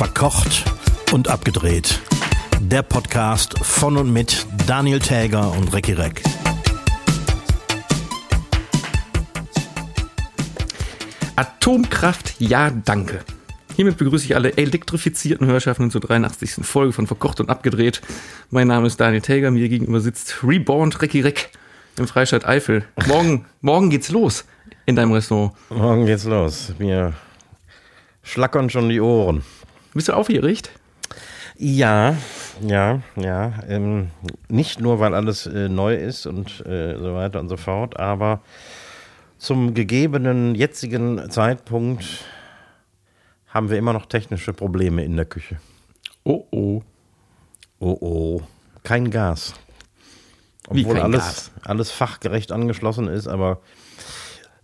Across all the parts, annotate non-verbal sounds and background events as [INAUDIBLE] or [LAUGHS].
Verkocht und abgedreht. Der Podcast von und mit Daniel Täger und Recki Reck. Atomkraft, ja, danke. Hiermit begrüße ich alle elektrifizierten Hörschaffenden zur 83. Folge von Verkocht und Abgedreht. Mein Name ist Daniel Täger, mir gegenüber sitzt Reborn Recki Reck im Freistaat Eifel. Morgen, [LAUGHS] morgen geht's los in deinem Restaurant. Morgen geht's los. Mir schlackern schon die Ohren. Bist du aufgeregt? Ja, ja, ja. Ähm, nicht nur, weil alles äh, neu ist und äh, so weiter und so fort, aber zum gegebenen jetzigen Zeitpunkt haben wir immer noch technische Probleme in der Küche. Oh oh. Oh oh. Kein Gas. Obwohl kein alles, Gas? alles fachgerecht angeschlossen ist, aber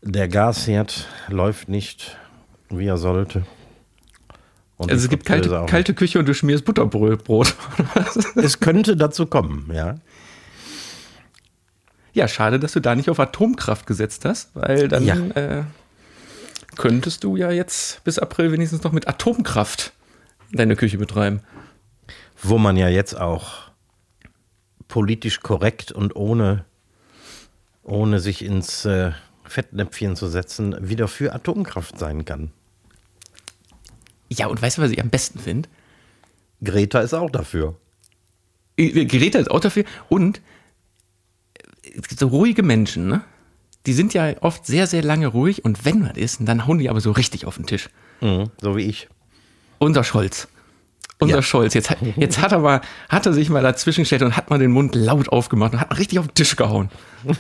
der Gasherd läuft nicht, wie er sollte. Und Also es gibt kalte, kalte Küche und du schmierst Butterbrot. [LAUGHS] Es könnte dazu kommen, ja. ja, schade, dass du da nicht auf Atomkraft gesetzt hast, weil dann Ja. äh, könntest du ja jetzt bis April wenigstens noch mit Atomkraft deine Küche betreiben. Wo man ja jetzt auch politisch korrekt und ohne, ohne sich ins äh, Fettnäpfchen zu setzen, wieder für Atomkraft sein kann. Ja, und weißt du, was ich am besten finde? Greta ist auch dafür. Geräte ist auch dafür. Und äh, so ruhige Menschen, ne? Die sind ja oft sehr, sehr lange ruhig und wenn was ist, dann hauen die aber so richtig auf den Tisch. Mhm, so wie ich. Unser Scholz. Unser Ja. Scholz. Jetzt, hat- jetzt hat er mal, hat er sich mal dazwischen gestellt und hat mal den Mund laut aufgemacht und hat mal richtig auf den Tisch gehauen.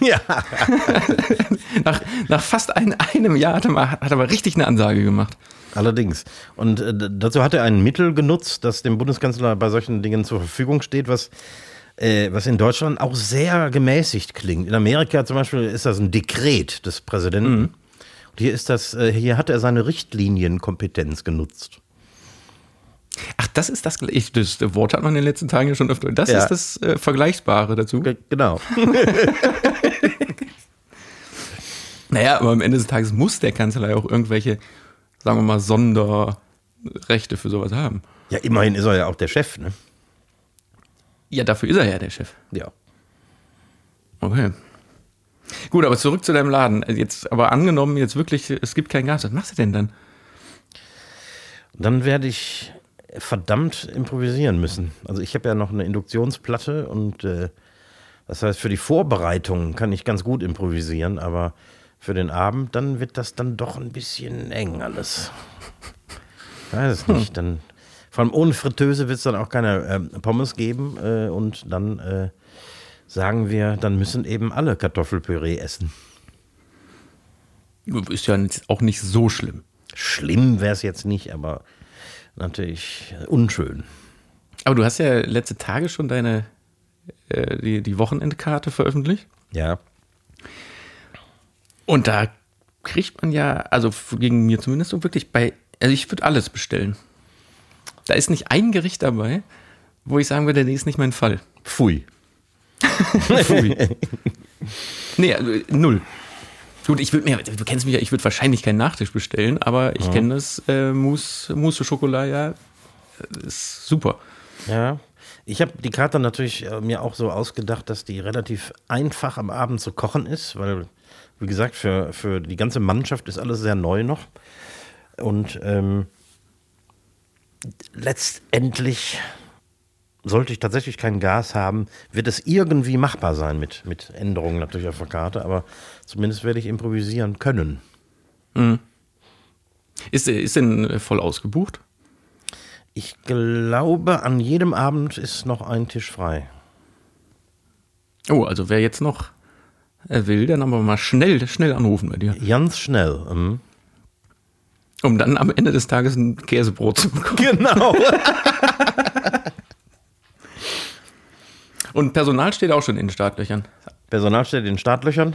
Ja. [LAUGHS] Nach, nach fast ein, einem Jahr hat er, mal, hat er mal richtig eine Ansage gemacht. Allerdings. Und äh, dazu hat er ein Mittel genutzt, das dem Bundeskanzler bei solchen Dingen zur Verfügung steht, was, äh, was in Deutschland auch sehr gemäßigt klingt. In Amerika zum Beispiel ist das ein Dekret des Präsidenten. Und hier ist das, äh, hier hat er seine Richtlinienkompetenz genutzt. Ach, das ist das, ich, das Wort hat man in den letzten Tagen ja schon öfter. Das Ja. ist das äh, Vergleichbare dazu. Ge- Genau. [LAUGHS] [LAUGHS] Naja, aber am Ende des Tages muss der Kanzler ja auch irgendwelche, sagen wir mal, Sonderrechte für sowas haben. Ja, immerhin ist er ja auch der Chef, ne? Ja, dafür ist er ja der Chef. Ja. Okay. Gut, aber zurück zu deinem Laden. Jetzt, aber angenommen, jetzt wirklich, es gibt kein Gas, was machst du denn dann? Dann werde ich verdammt improvisieren müssen. Also ich habe ja noch eine Induktionsplatte und äh, das heißt, für die Vorbereitung kann ich ganz gut improvisieren, aber für den Abend, dann wird das dann doch ein bisschen eng alles. Ich weiß es nicht. Dann, vor allem ohne Fritteuse wird es dann auch keine ähm, Pommes geben äh, und dann äh, sagen wir, dann müssen eben alle Kartoffelpüree essen. Ist ja auch nicht so schlimm. Schlimm wäre es jetzt nicht, aber natürlich äh, unschön. Aber du hast ja letzte Tage schon deine, äh, die, die Wochenendkarte veröffentlicht. Ja. Und da kriegt man ja, also gegen mir zumindest so wirklich bei, also ich würde alles bestellen. Da ist nicht ein Gericht dabei, wo ich sagen würde, nee, ist nicht mein Fall. Pfui. [LAUGHS] Pfui. nee, also, null. Gut, ich würde mir, du kennst mich ja, ich würde wahrscheinlich keinen Nachtisch bestellen, aber ich kenne das äh, Mousse, Mousse Schokolade, ja, ist super. Ja. Ich habe die Karte natürlich äh, mir auch so ausgedacht, dass die relativ einfach am Abend zu kochen ist, weil, wie gesagt, für, für die ganze Mannschaft ist alles sehr neu noch. Und ähm, letztendlich sollte ich tatsächlich kein Gas haben, wird es irgendwie machbar sein mit, mit Änderungen natürlich auf der Karte, aber zumindest werde ich improvisieren können. Ist, äh, ist denn äh, voll ausgebucht? Ich glaube, an jedem Abend ist noch ein Tisch frei. Oh, also wer jetzt noch äh, will, dann aber mal schnell, schnell anrufen bei dir, Ganz schnell. mhm. um dann am Ende des Tages ein Käsebrot zu bekommen. Genau. [LAUGHS] Und Personal steht auch schon in den Startlöchern. Personal steht in den Startlöchern.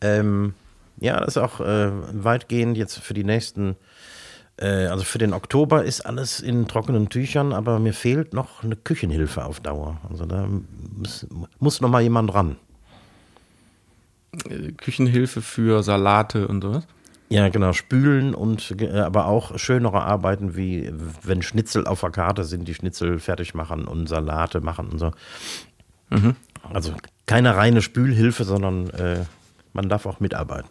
Ähm, ja, das ist auch äh, weitgehend jetzt für die nächsten, äh, also für den Oktober ist alles in trockenen Tüchern, aber mir fehlt noch eine Küchenhilfe auf Dauer. Also da muss, muss noch mal jemand ran. Äh, Küchenhilfe für Salate und sowas. Ja, genau, spülen und äh, aber auch schönere Arbeiten wie wenn Schnitzel auf der Karte sind, die Schnitzel fertig machen und Salate machen und so. Also keine reine Spülhilfe, sondern äh, man darf auch mitarbeiten.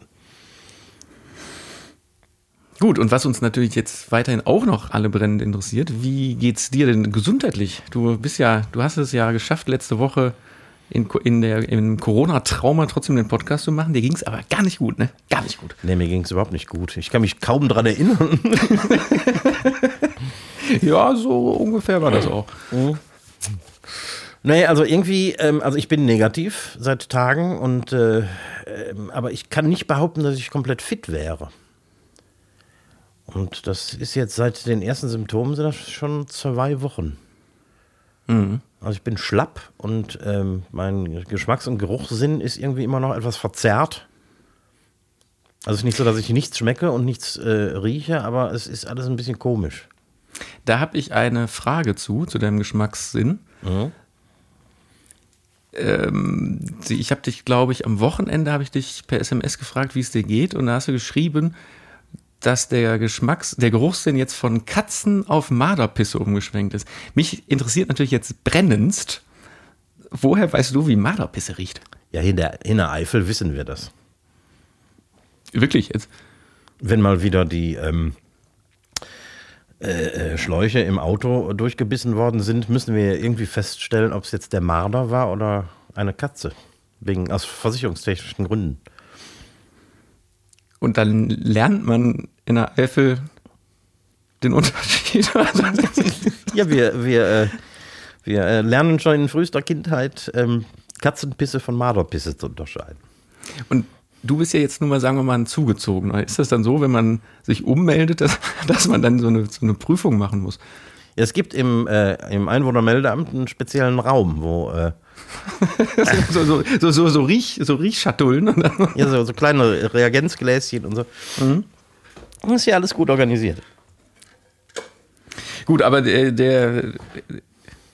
Gut, und was uns natürlich jetzt weiterhin auch noch alle brennend interessiert, wie geht's dir denn gesundheitlich? Du bist ja, du hast es ja geschafft, letzte Woche in, in der, im Corona-Trauma trotzdem den Podcast zu machen. Dir ging's aber gar nicht gut, ne? Gar nicht gut. Nee, mir ging es überhaupt nicht gut. Ich kann mich kaum dran erinnern. [LAUGHS] Ja, so ungefähr war das auch. Nee, also irgendwie, ähm, also ich bin negativ seit Tagen und äh, ähm, aber ich kann nicht behaupten, dass ich komplett fit wäre. Und das ist jetzt seit den ersten Symptomen sind das schon zwei Wochen. Also ich bin schlapp und ähm, mein Geschmacks- und Geruchssinn ist irgendwie immer noch etwas verzerrt. Also es ist nicht so, dass ich nichts schmecke und nichts äh, rieche, aber es ist alles ein bisschen komisch. Da habe ich eine Frage zu, zu deinem Geschmackssinn. Ähm, sie- ich habe dich, glaube ich, am Wochenende habe ich dich per SMS gefragt, wie es dir geht, und da hast du geschrieben, dass der Geschmacks-, der Geruchssinn jetzt von Katzen auf Marderpisse umgeschwenkt ist. Mich interessiert natürlich jetzt brennendst, woher weißt du, wie Marderpisse riecht? Ja, in der, in der Eifel wissen wir das. Wirklich jetzt? wenn mal wieder die ähm, äh, äh, Schläuche im Auto durchgebissen worden sind, müssen wir irgendwie feststellen, ob es jetzt der Marder war oder eine Katze. Wegen, aus versicherungstechnischen Gründen. Und dann lernt man in der Eifel den Unterschied. [LAUGHS] Ja, wir, wir, äh, wir äh, lernen schon in frühester Kindheit ähm, Katzenpisse von Marderpisse zu unterscheiden. Und du bist ja jetzt nun mal, sagen wir mal, ein Zugezogener. Ist das dann so, wenn man sich ummeldet, dass, dass man dann so eine, so eine Prüfung machen muss? Es gibt im, äh, im Einwohnermeldeamt einen speziellen Raum, wo äh, [LAUGHS] so, so, so, so, so, Riech, so Riechschatullen. [LAUGHS] Ja, so, so kleine Reagenzgläschen und so. Das ist ja alles gut organisiert. gut, aber der, der,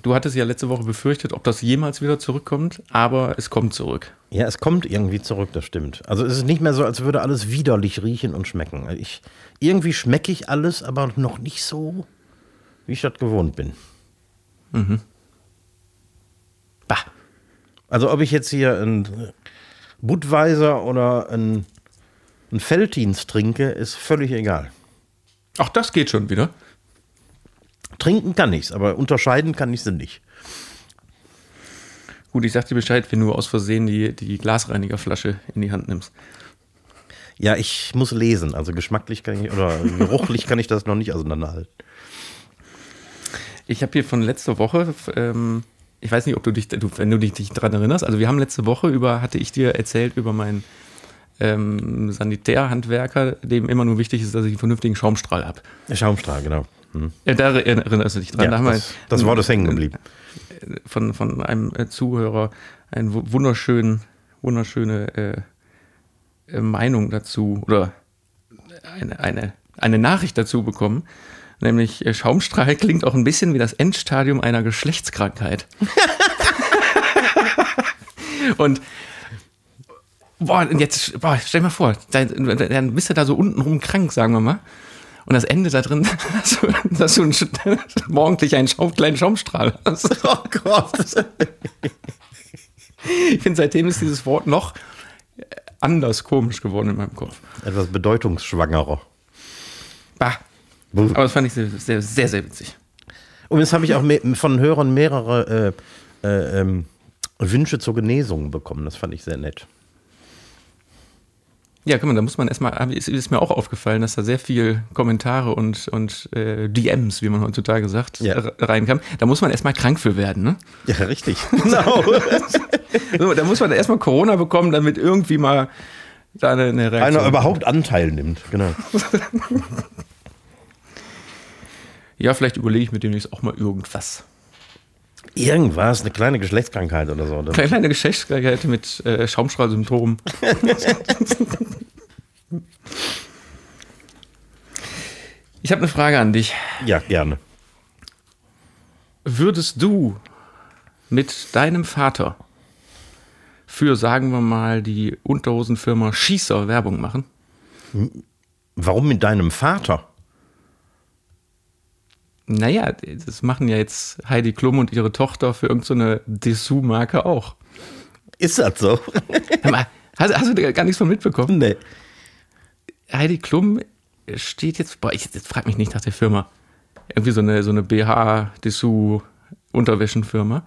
du hattest ja letzte Woche befürchtet, ob das jemals wieder zurückkommt, aber es kommt zurück. Ja, es kommt irgendwie zurück, das stimmt. Also es ist nicht mehr so, als würde alles widerlich riechen und schmecken. Ich, irgendwie schmecke ich alles, aber noch nicht so, wie ich das gewohnt bin. Bah. Also ob ich jetzt hier ein Budweiser oder ein, ein Feltins trinke, ist völlig egal. Auch das geht schon wieder. Trinken kann ich's, aber unterscheiden kann ich sie nicht. Gut, ich sag dir Bescheid, wenn du aus Versehen die, die Glasreinigerflasche in die Hand nimmst. Ja, ich muss lesen. Also geschmacklich kann ich, oder geruchlich kann ich das noch nicht auseinanderhalten. Ich habe hier von letzter Woche, ähm, ich weiß nicht, ob du dich, wenn du dich, dich daran erinnerst, also wir haben letzte Woche über, hatte ich dir erzählt über meinen ähm, Sanitärhandwerker, dem immer nur wichtig ist, dass ich einen vernünftigen Schaumstrahl habe. Schaumstrahl, genau. Hm. Äh, da erinnerst du dich dran. Ja, da das, das Wort ist hängen geblieben. von, von einem äh, Zuhörer eine wu- wunderschön, wunderschöne äh, äh, Meinung dazu oder eine, eine, eine Nachricht dazu bekommen. Nämlich äh, Schaumstrahl klingt auch ein bisschen wie das Endstadium einer Geschlechtskrankheit. [LAUGHS] Und boah, und jetzt, boah, stell dir mal vor, dann, dann bist du da so untenrum krank, sagen wir mal. Und das Ende da drin, dass du, dass du morgendlich einen Schaum, kleinen Schaumstrahl [LAUGHS] hast. Oh Gott. Ich finde, seitdem ist dieses Wort noch anders komisch geworden in meinem Kopf. Etwas bedeutungsschwangerer. Bah. Aber das fand ich sehr, sehr, sehr, sehr witzig. Und jetzt habe ich auch von Hörern mehrere äh, äh, ähm, Wünsche zur Genesung bekommen. Das fand ich sehr nett. Ja, guck mal, da muss man erstmal, ist, ist mir auch aufgefallen, dass da sehr viel Kommentare und, und äh, DMs, wie man heutzutage sagt, Ja. reinkam. Da muss man erstmal krank für werden, ne? Ja, richtig. [LAUGHS] Genau. So, da muss man erstmal Corona bekommen, damit irgendwie mal da eine, eine Reaktion. Einer überhaupt Anteil nimmt. Genau. [LAUGHS] Ja, vielleicht überlege ich mir demnächst auch mal irgendwas. Irgendwas, eine kleine Geschlechtskrankheit oder so. Eine kleine Geschlechtskrankheit mit äh, Schaumstrahlsymptomen. [LAUGHS] ich habe eine Frage an dich. Ja, gerne. Würdest du mit deinem Vater für, sagen wir mal, die Unterhosenfirma Schießer Werbung machen? Warum mit deinem Vater? Naja, das machen ja jetzt Heidi Klum und ihre Tochter für irgendeine so Dessous-Marke auch. Ist das so? Mal, hast, hast, du da gar nichts von mitbekommen? Nee. Heidi Klum steht jetzt, boah, ich jetzt frag mich nicht nach der Firma. Irgendwie so eine, so eine BH-Dessous-Unterwäschenfirma.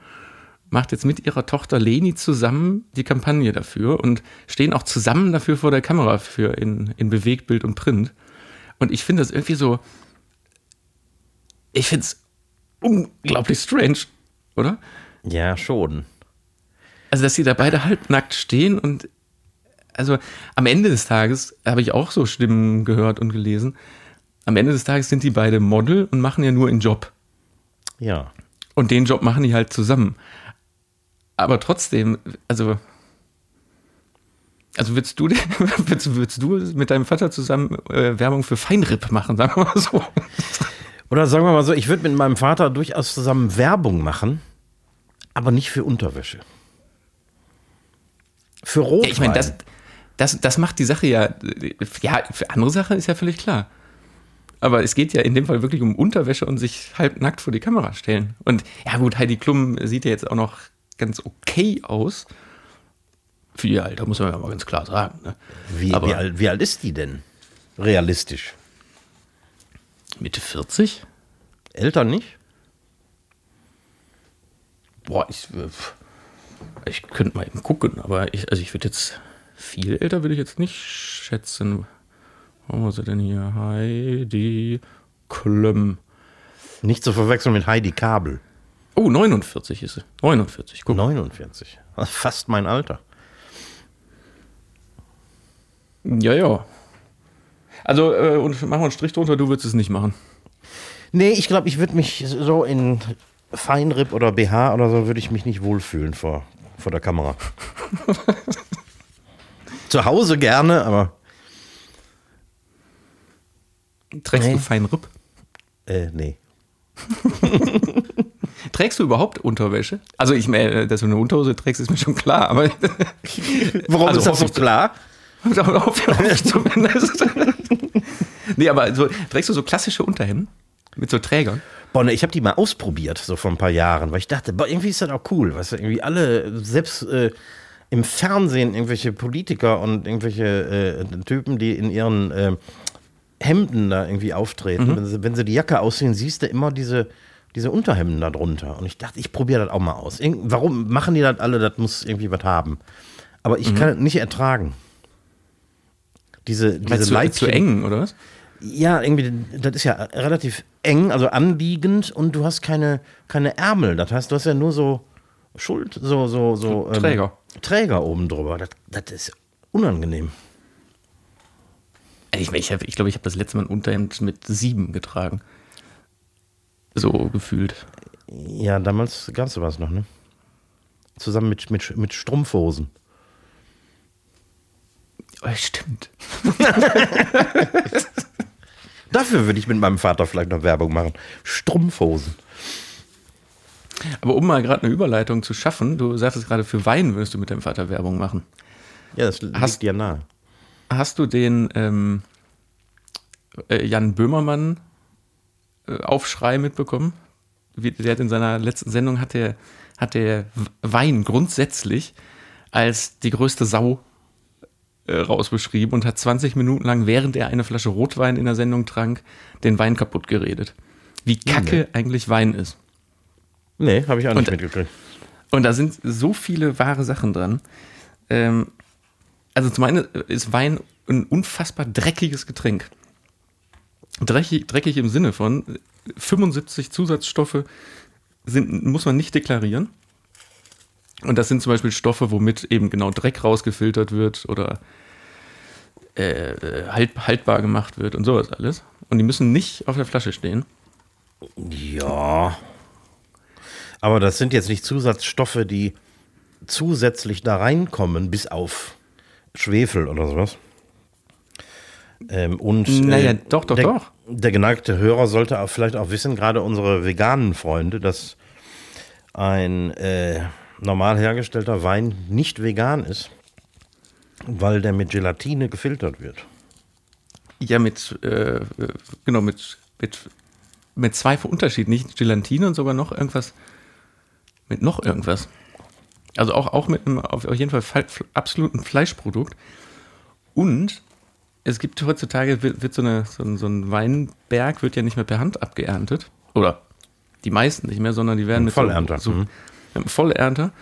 Macht jetzt mit ihrer Tochter Leni zusammen die Kampagne dafür und stehen auch zusammen dafür vor der Kamera für in, in Bewegtbild und Print. Und ich finde das irgendwie so, ich finde es unglaublich strange, oder? Ja, schon. Also, dass sie da beide halbnackt stehen und also am Ende des Tages habe ich auch so Stimmen gehört und gelesen. Am Ende des Tages sind die beide Model und machen ja nur einen Job. Ja. Und den Job machen die halt zusammen. Aber trotzdem, also also würdest du, [LAUGHS] würdest, würdest du mit deinem Vater zusammen äh, Werbung für Feinripp machen, sagen wir mal so? Oder sagen wir mal so, ich würde mit meinem Vater durchaus zusammen Werbung machen, aber nicht für Unterwäsche. Für Rotwein. Ja, ich meine, das, das, das macht die Sache ja, ja, für andere Sachen ist ja völlig klar. Aber es geht ja in dem Fall wirklich um Unterwäsche und sich halb nackt vor die Kamera stellen. Und ja gut, Heidi Klum sieht ja jetzt auch noch ganz okay aus. Für ihr Alter, muss man ja mal ganz klar sagen. Ne? Wie, wie, alt, wie alt ist die denn? Realistisch. Mitte 40? Älter nicht? Boah, ich, äh, ich könnte mal eben gucken, aber ich, also ich würde jetzt, viel älter würde ich jetzt nicht schätzen. Wo haben wir sie denn hier? Heidi Klum. Nicht zu verwechseln mit Heidi Kabel. Oh, 49 ist sie. 49, guck. 49. Fast mein Alter. Ja, ja. Also, äh, und machen wir einen Strich drunter, du würdest es nicht machen. Nee, ich glaube, ich würde mich so in Feinripp oder BH oder so, würde ich mich nicht wohlfühlen vor, vor der Kamera. [LAUGHS] Zu Hause gerne, aber. Trägst nee. du Feinripp? Äh, nee. [LAUGHS] Trägst du überhaupt Unterwäsche? Also ich meine, dass du eine Unterhose trägst, ist mir schon klar, aber. Warum [LAUGHS] also ist das so klar? Darauf ich zumindest. [LAUGHS] nee, aber so, trägst du so klassische Unterhemden mit so Trägern? Boah, ne, ich habe die mal ausprobiert, so vor ein paar Jahren, weil ich dachte, boah, irgendwie ist das auch cool, weißt du, irgendwie alle, selbst äh, im Fernsehen irgendwelche Politiker und irgendwelche äh, Typen, die in ihren äh, Hemden da irgendwie auftreten, mhm. wenn, sie, wenn sie die Jacke aussehen, siehst du immer diese, diese Unterhemden da drunter. Und ich dachte, ich probiere das auch mal aus. Irgend, warum machen die das alle? Das muss irgendwie was haben. Aber ich mhm. kann es nicht ertragen. Diese, diese zu, Leibchen, zu eng, oder was? Ja, irgendwie, das ist ja relativ eng, also anliegend und du hast keine, keine Ärmel. Das heißt, du hast ja nur so Schuld, so, so, so. Ähm, Träger. Träger oben drüber. Das, das ist unangenehm. Ich, ich, ich glaube, ich habe das letzte Mal ein Unterhemd mit sieben getragen. So gefühlt. Ja, damals gab es was noch, ne? Zusammen mit, mit, mit Strumpfhosen. Oh, stimmt. [LAUGHS] Dafür würde ich mit meinem Vater vielleicht noch Werbung machen. Strumpfhosen. Aber um mal gerade eine Überleitung zu schaffen, du sagtest gerade, für Wein würdest du mit deinem Vater Werbung machen. Ja, das liegt hast, dir nahe. Hast du den ähm, äh, Jan Böhmermann äh, Aufschrei mitbekommen? Wie, der hat in seiner letzten Sendung hat der, hat der Wein grundsätzlich als die größte Sau äh, rausbeschrieben und hat 20 Minuten lang, während er eine Flasche Rotwein in der Sendung trank, den Wein kaputt geredet. Wie kacke nee. eigentlich Wein ist. Nee, habe ich auch nicht und, mitgekriegt. Und da sind so viele wahre Sachen dran. Ähm, also zum einen ist Wein ein unfassbar dreckiges Getränk. Dreckig, dreckig im Sinne von 75 Zusatzstoffe sind, muss man nicht deklarieren. Und das sind zum Beispiel Stoffe, womit eben genau Dreck rausgefiltert wird oder äh, halt, haltbar gemacht wird und sowas alles. Und die müssen nicht auf der Flasche stehen. Ja. Aber das sind jetzt nicht Zusatzstoffe, die zusätzlich da reinkommen, bis auf Schwefel oder sowas. Ähm, und naja, äh, doch, doch, der, doch. Der geneigte Hörer sollte auch vielleicht auch wissen, gerade unsere veganen Freunde, dass ein äh, normal hergestellter Wein nicht vegan ist, weil der mit Gelatine gefiltert wird. Ja, mit, äh, genau, mit, mit, mit zwei Unterschieden. Nicht Gelatine und sogar noch irgendwas. Mit noch irgendwas. Also auch, auch mit einem auf jeden Fall absoluten Fleischprodukt. Und es gibt heutzutage, wird, wird so, eine, so, ein, so ein Weinberg wird ja nicht mehr per Hand abgeerntet. Oder die meisten nicht mehr, sondern die werden mit Vollernter. So, so, Vollernter.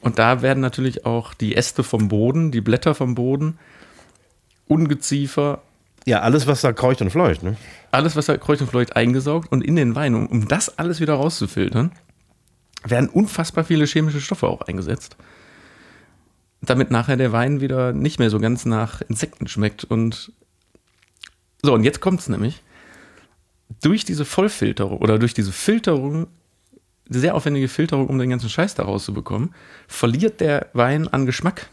Und da werden natürlich auch die Äste vom Boden, die Blätter vom Boden, Ungeziefer, Ja, alles, was da kreucht und fleucht. Ne? alles, was da kreucht und fleucht, eingesaugt und in den Wein. Um, um das alles wieder rauszufiltern, werden unfassbar viele chemische Stoffe auch eingesetzt. Damit nachher der Wein wieder nicht mehr so ganz nach Insekten schmeckt. Und so, und jetzt kommt es nämlich. Durch diese Vollfilterung oder durch diese Filterung, sehr aufwendige Filterung, um den ganzen Scheiß da rauszubekommen, verliert der Wein an Geschmack.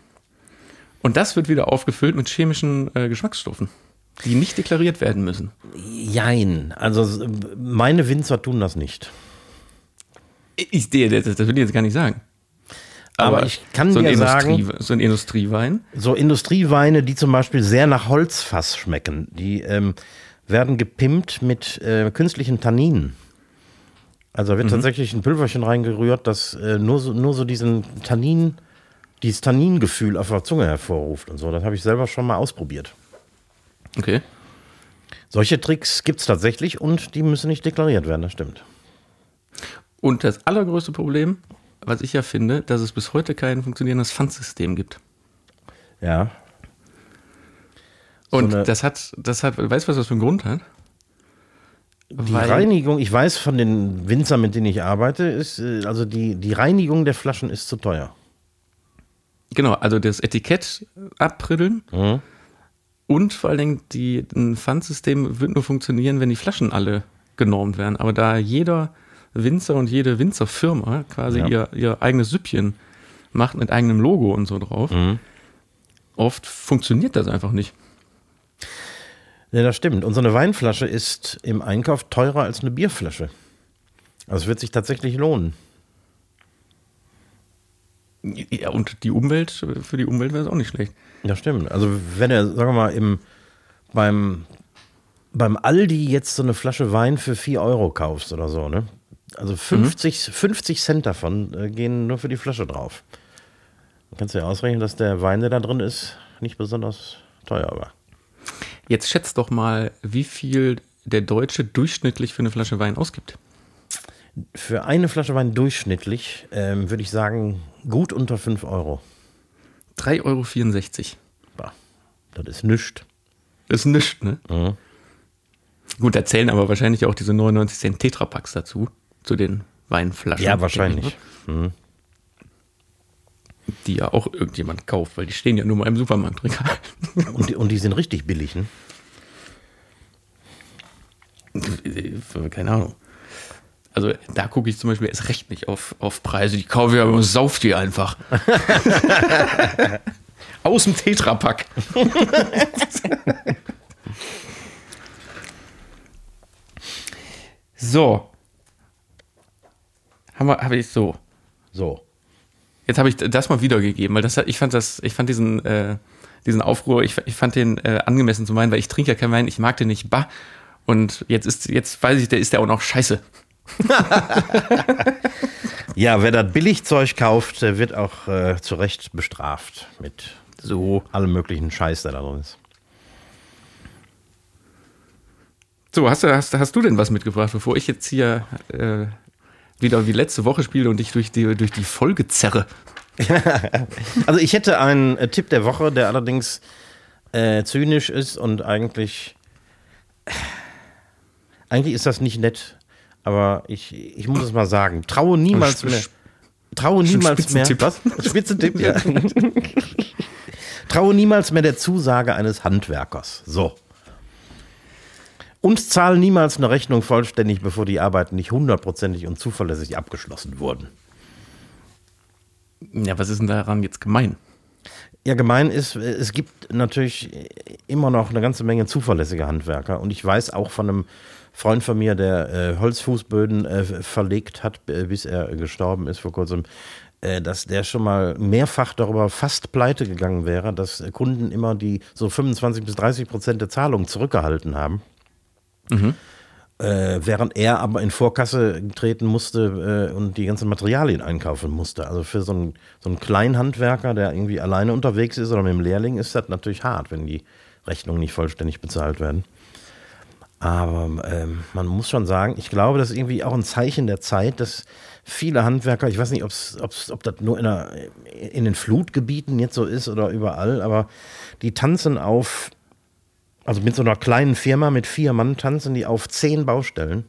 Und das wird wieder aufgefüllt mit chemischen äh, Geschmacksstoffen, die nicht deklariert werden müssen. Jein. Also meine Winzer tun das nicht. Ich, das, das will ich jetzt gar nicht sagen. Aber ich kann so dir sagen- so ein Industriewein, So Industrieweine, die zum Beispiel sehr nach Holzfass schmecken, die ähm, werden gepimpt mit äh, künstlichen Tanninen. Also da wird tatsächlich ein Pülverchen reingerührt, das äh, nur, so, nur so diesen Tannin, dieses Tanningefühl auf der Zunge hervorruft und so. Das habe ich selber schon mal ausprobiert. okay. Solche Tricks gibt es tatsächlich und die müssen nicht deklariert werden, das stimmt. Und das allergrößte Problem, was ich ja finde, dass es bis heute kein funktionierendes Pfandsystem gibt. Ja. Und eine- das hat, das hat, weißt du, was das für einen Grund hat? Die Reinigung, ich weiß von den Winzern, mit denen ich arbeite, ist, äh, also die, die Reinigung der Flaschen ist zu teuer. Genau, also das Etikett abpriddeln Mhm. und vor allen Dingen die, ein Pfandsystem wird nur funktionieren, wenn die Flaschen alle genormt werden. Aber da jeder Winzer und jede Winzerfirma quasi Ja. ihr, ihr eigenes Süppchen macht mit eigenem Logo und so drauf, Mhm. oft funktioniert das einfach nicht. Ja, das stimmt. Und so eine Weinflasche ist im Einkauf teurer als eine Bierflasche. Also es wird sich tatsächlich lohnen. Ja, und die Umwelt, für die Umwelt wäre es auch nicht schlecht. Das stimmt. Also wenn er, sagen wir mal, im, beim, beim Aldi jetzt so eine Flasche Wein für 4 Euro kaufst oder so, ne? Also 50, 50 Cent davon äh, gehen nur für die Flasche drauf. Dann kannst du ja ausrechnen, dass der Wein, der da drin ist, nicht besonders teuer war. Jetzt schätzt doch mal, wie viel der Deutsche durchschnittlich für eine Flasche Wein ausgibt. Für eine Flasche Wein durchschnittlich ähm, würde ich sagen, gut unter 5 Euro. 3,64 Euro. Das ist nichts. Ist nichts, ne? Mhm. Gut, da zählen aber wahrscheinlich auch diese 99 Cent Tetrapacks dazu, zu den Weinflaschen. Ja, wahrscheinlich. ne? Die ja auch irgendjemand kauft, weil die stehen ja nur mal im Supermarktregal. Und die, und die sind richtig billig, ne? Keine Ahnung. Also da gucke ich zum Beispiel erst recht nicht auf, auf Preise. Die kaufe ich aber und sauf die einfach. [LAUGHS] Aus dem Tetrapack. [LAUGHS] so. Haben wir, habe ich so. So. Jetzt habe ich das mal wiedergegeben, weil das, ich fand das, ich fand diesen, äh, diesen Aufruhr, ich, ich fand den äh, angemessen zu meinen, weil ich trinke ja keinen Wein, ich mag den nicht, bah. Und jetzt ist, jetzt weiß ich, der ist der auch noch scheiße. [LAUGHS] Ja, wer das Billigzeug kauft, der wird auch äh, zu Recht bestraft mit So. allem möglichen Scheiß, der da drin ist. So, hast du, hast, hast du denn was mitgebracht, bevor ich jetzt hier äh, wieder wie letzte Woche spiele und dich durch die, durch die Folge zerre? [LAUGHS] Also ich hätte einen äh, Tipp der Woche, der allerdings äh, zynisch ist und eigentlich eigentlich ist das nicht nett, aber ich, ich muss es mal sagen. Traue niemals mehr. Traue niemals mehr. Was? Spitzentipp, [LAUGHS] ja. Traue niemals mehr der Zusage eines Handwerkers. So. Und zahle niemals eine Rechnung vollständig, bevor die Arbeiten nicht hundertprozentig und zuverlässig abgeschlossen wurden. Ja, was ist denn daran jetzt gemein? Ja, gemein ist, es gibt natürlich immer noch eine ganze Menge zuverlässige Handwerker. Und ich weiß auch von einem Freund von mir, der äh, Holzfußböden äh, verlegt hat, bis er gestorben ist vor kurzem. äh, dass der schon mal mehrfach darüber fast pleite gegangen wäre, dass Kunden immer die so 25 bis 30 Prozent der Zahlung zurückgehalten haben. Äh, während er aber in Vorkasse treten musste äh, und die ganzen Materialien einkaufen musste. Also für so einen, so einen kleinen Handwerker, der irgendwie alleine unterwegs ist oder mit dem Lehrling, ist das natürlich hart, wenn die Rechnungen nicht vollständig bezahlt werden. Aber ähm, man muss schon sagen, ich glaube, das ist irgendwie auch ein Zeichen der Zeit, dass viele Handwerker, ich weiß nicht, ob's, ob's, ob das nur in, der, in den Flutgebieten jetzt so ist oder überall, aber die tanzen auf, also mit so einer kleinen Firma mit vier Mann tanzen die auf zehn Baustellen.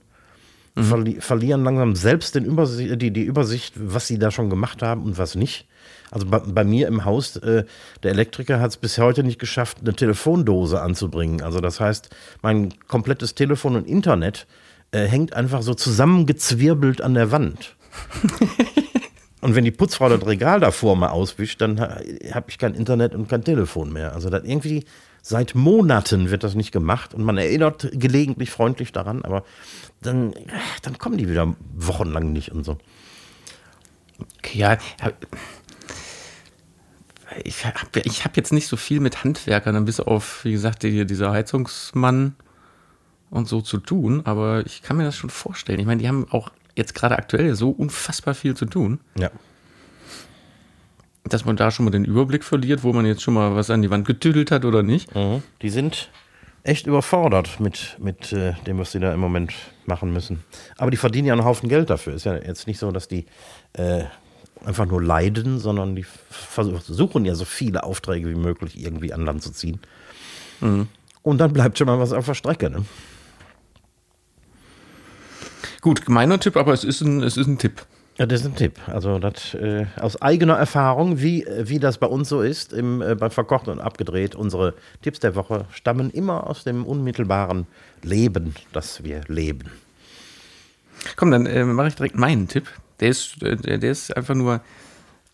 Verli verlieren langsam selbst den Übersicht, die, die Übersicht, was sie da schon gemacht haben und was nicht. Also bei, bei mir im Haus, äh, der Elektriker hat es bis heute nicht geschafft, eine Telefondose anzubringen. Also das heißt, mein komplettes Telefon und Internet äh, hängt einfach so zusammengezwirbelt an der Wand. [LAUGHS] und wenn die Putzfrau das Regal davor mal auswischt, dann ha, habe ich kein Internet und kein Telefon mehr. Also das irgendwie seit Monaten wird das nicht gemacht und man erinnert gelegentlich freundlich daran, aber dann, dann kommen die wieder wochenlang nicht und so. Ja, ich habe ich hab jetzt nicht so viel mit Handwerkern, bis auf, wie gesagt, die, dieser Heizungsmann und so zu tun, aber ich kann mir das schon vorstellen. Ich meine, die haben auch jetzt gerade aktuell so unfassbar viel zu tun, Ja. Dass man da schon mal den Überblick verliert, wo man jetzt schon mal was an die Wand getüdelt hat oder nicht. Die sind echt überfordert mit, mit äh, dem, was sie da im Moment machen müssen. Aber die verdienen ja einen Haufen Geld dafür. Ist ja jetzt nicht so, dass die äh, einfach nur leiden, sondern die versuchen ja so viele Aufträge wie möglich irgendwie an Land zu ziehen. Und dann bleibt schon mal was auf der Strecke. Ne? Gut, gemeiner Tipp, aber es ist ein, es ist ein Tipp. Ja, das ist ein Tipp. Also das, äh, aus eigener Erfahrung, wie, wie das bei uns so ist, im, äh, bei Verkocht und Abgedreht, unsere Tipps der Woche stammen immer aus dem unmittelbaren Leben, das wir leben. Komm, dann äh, mache ich direkt meinen Tipp. Der ist, äh, der, der ist einfach nur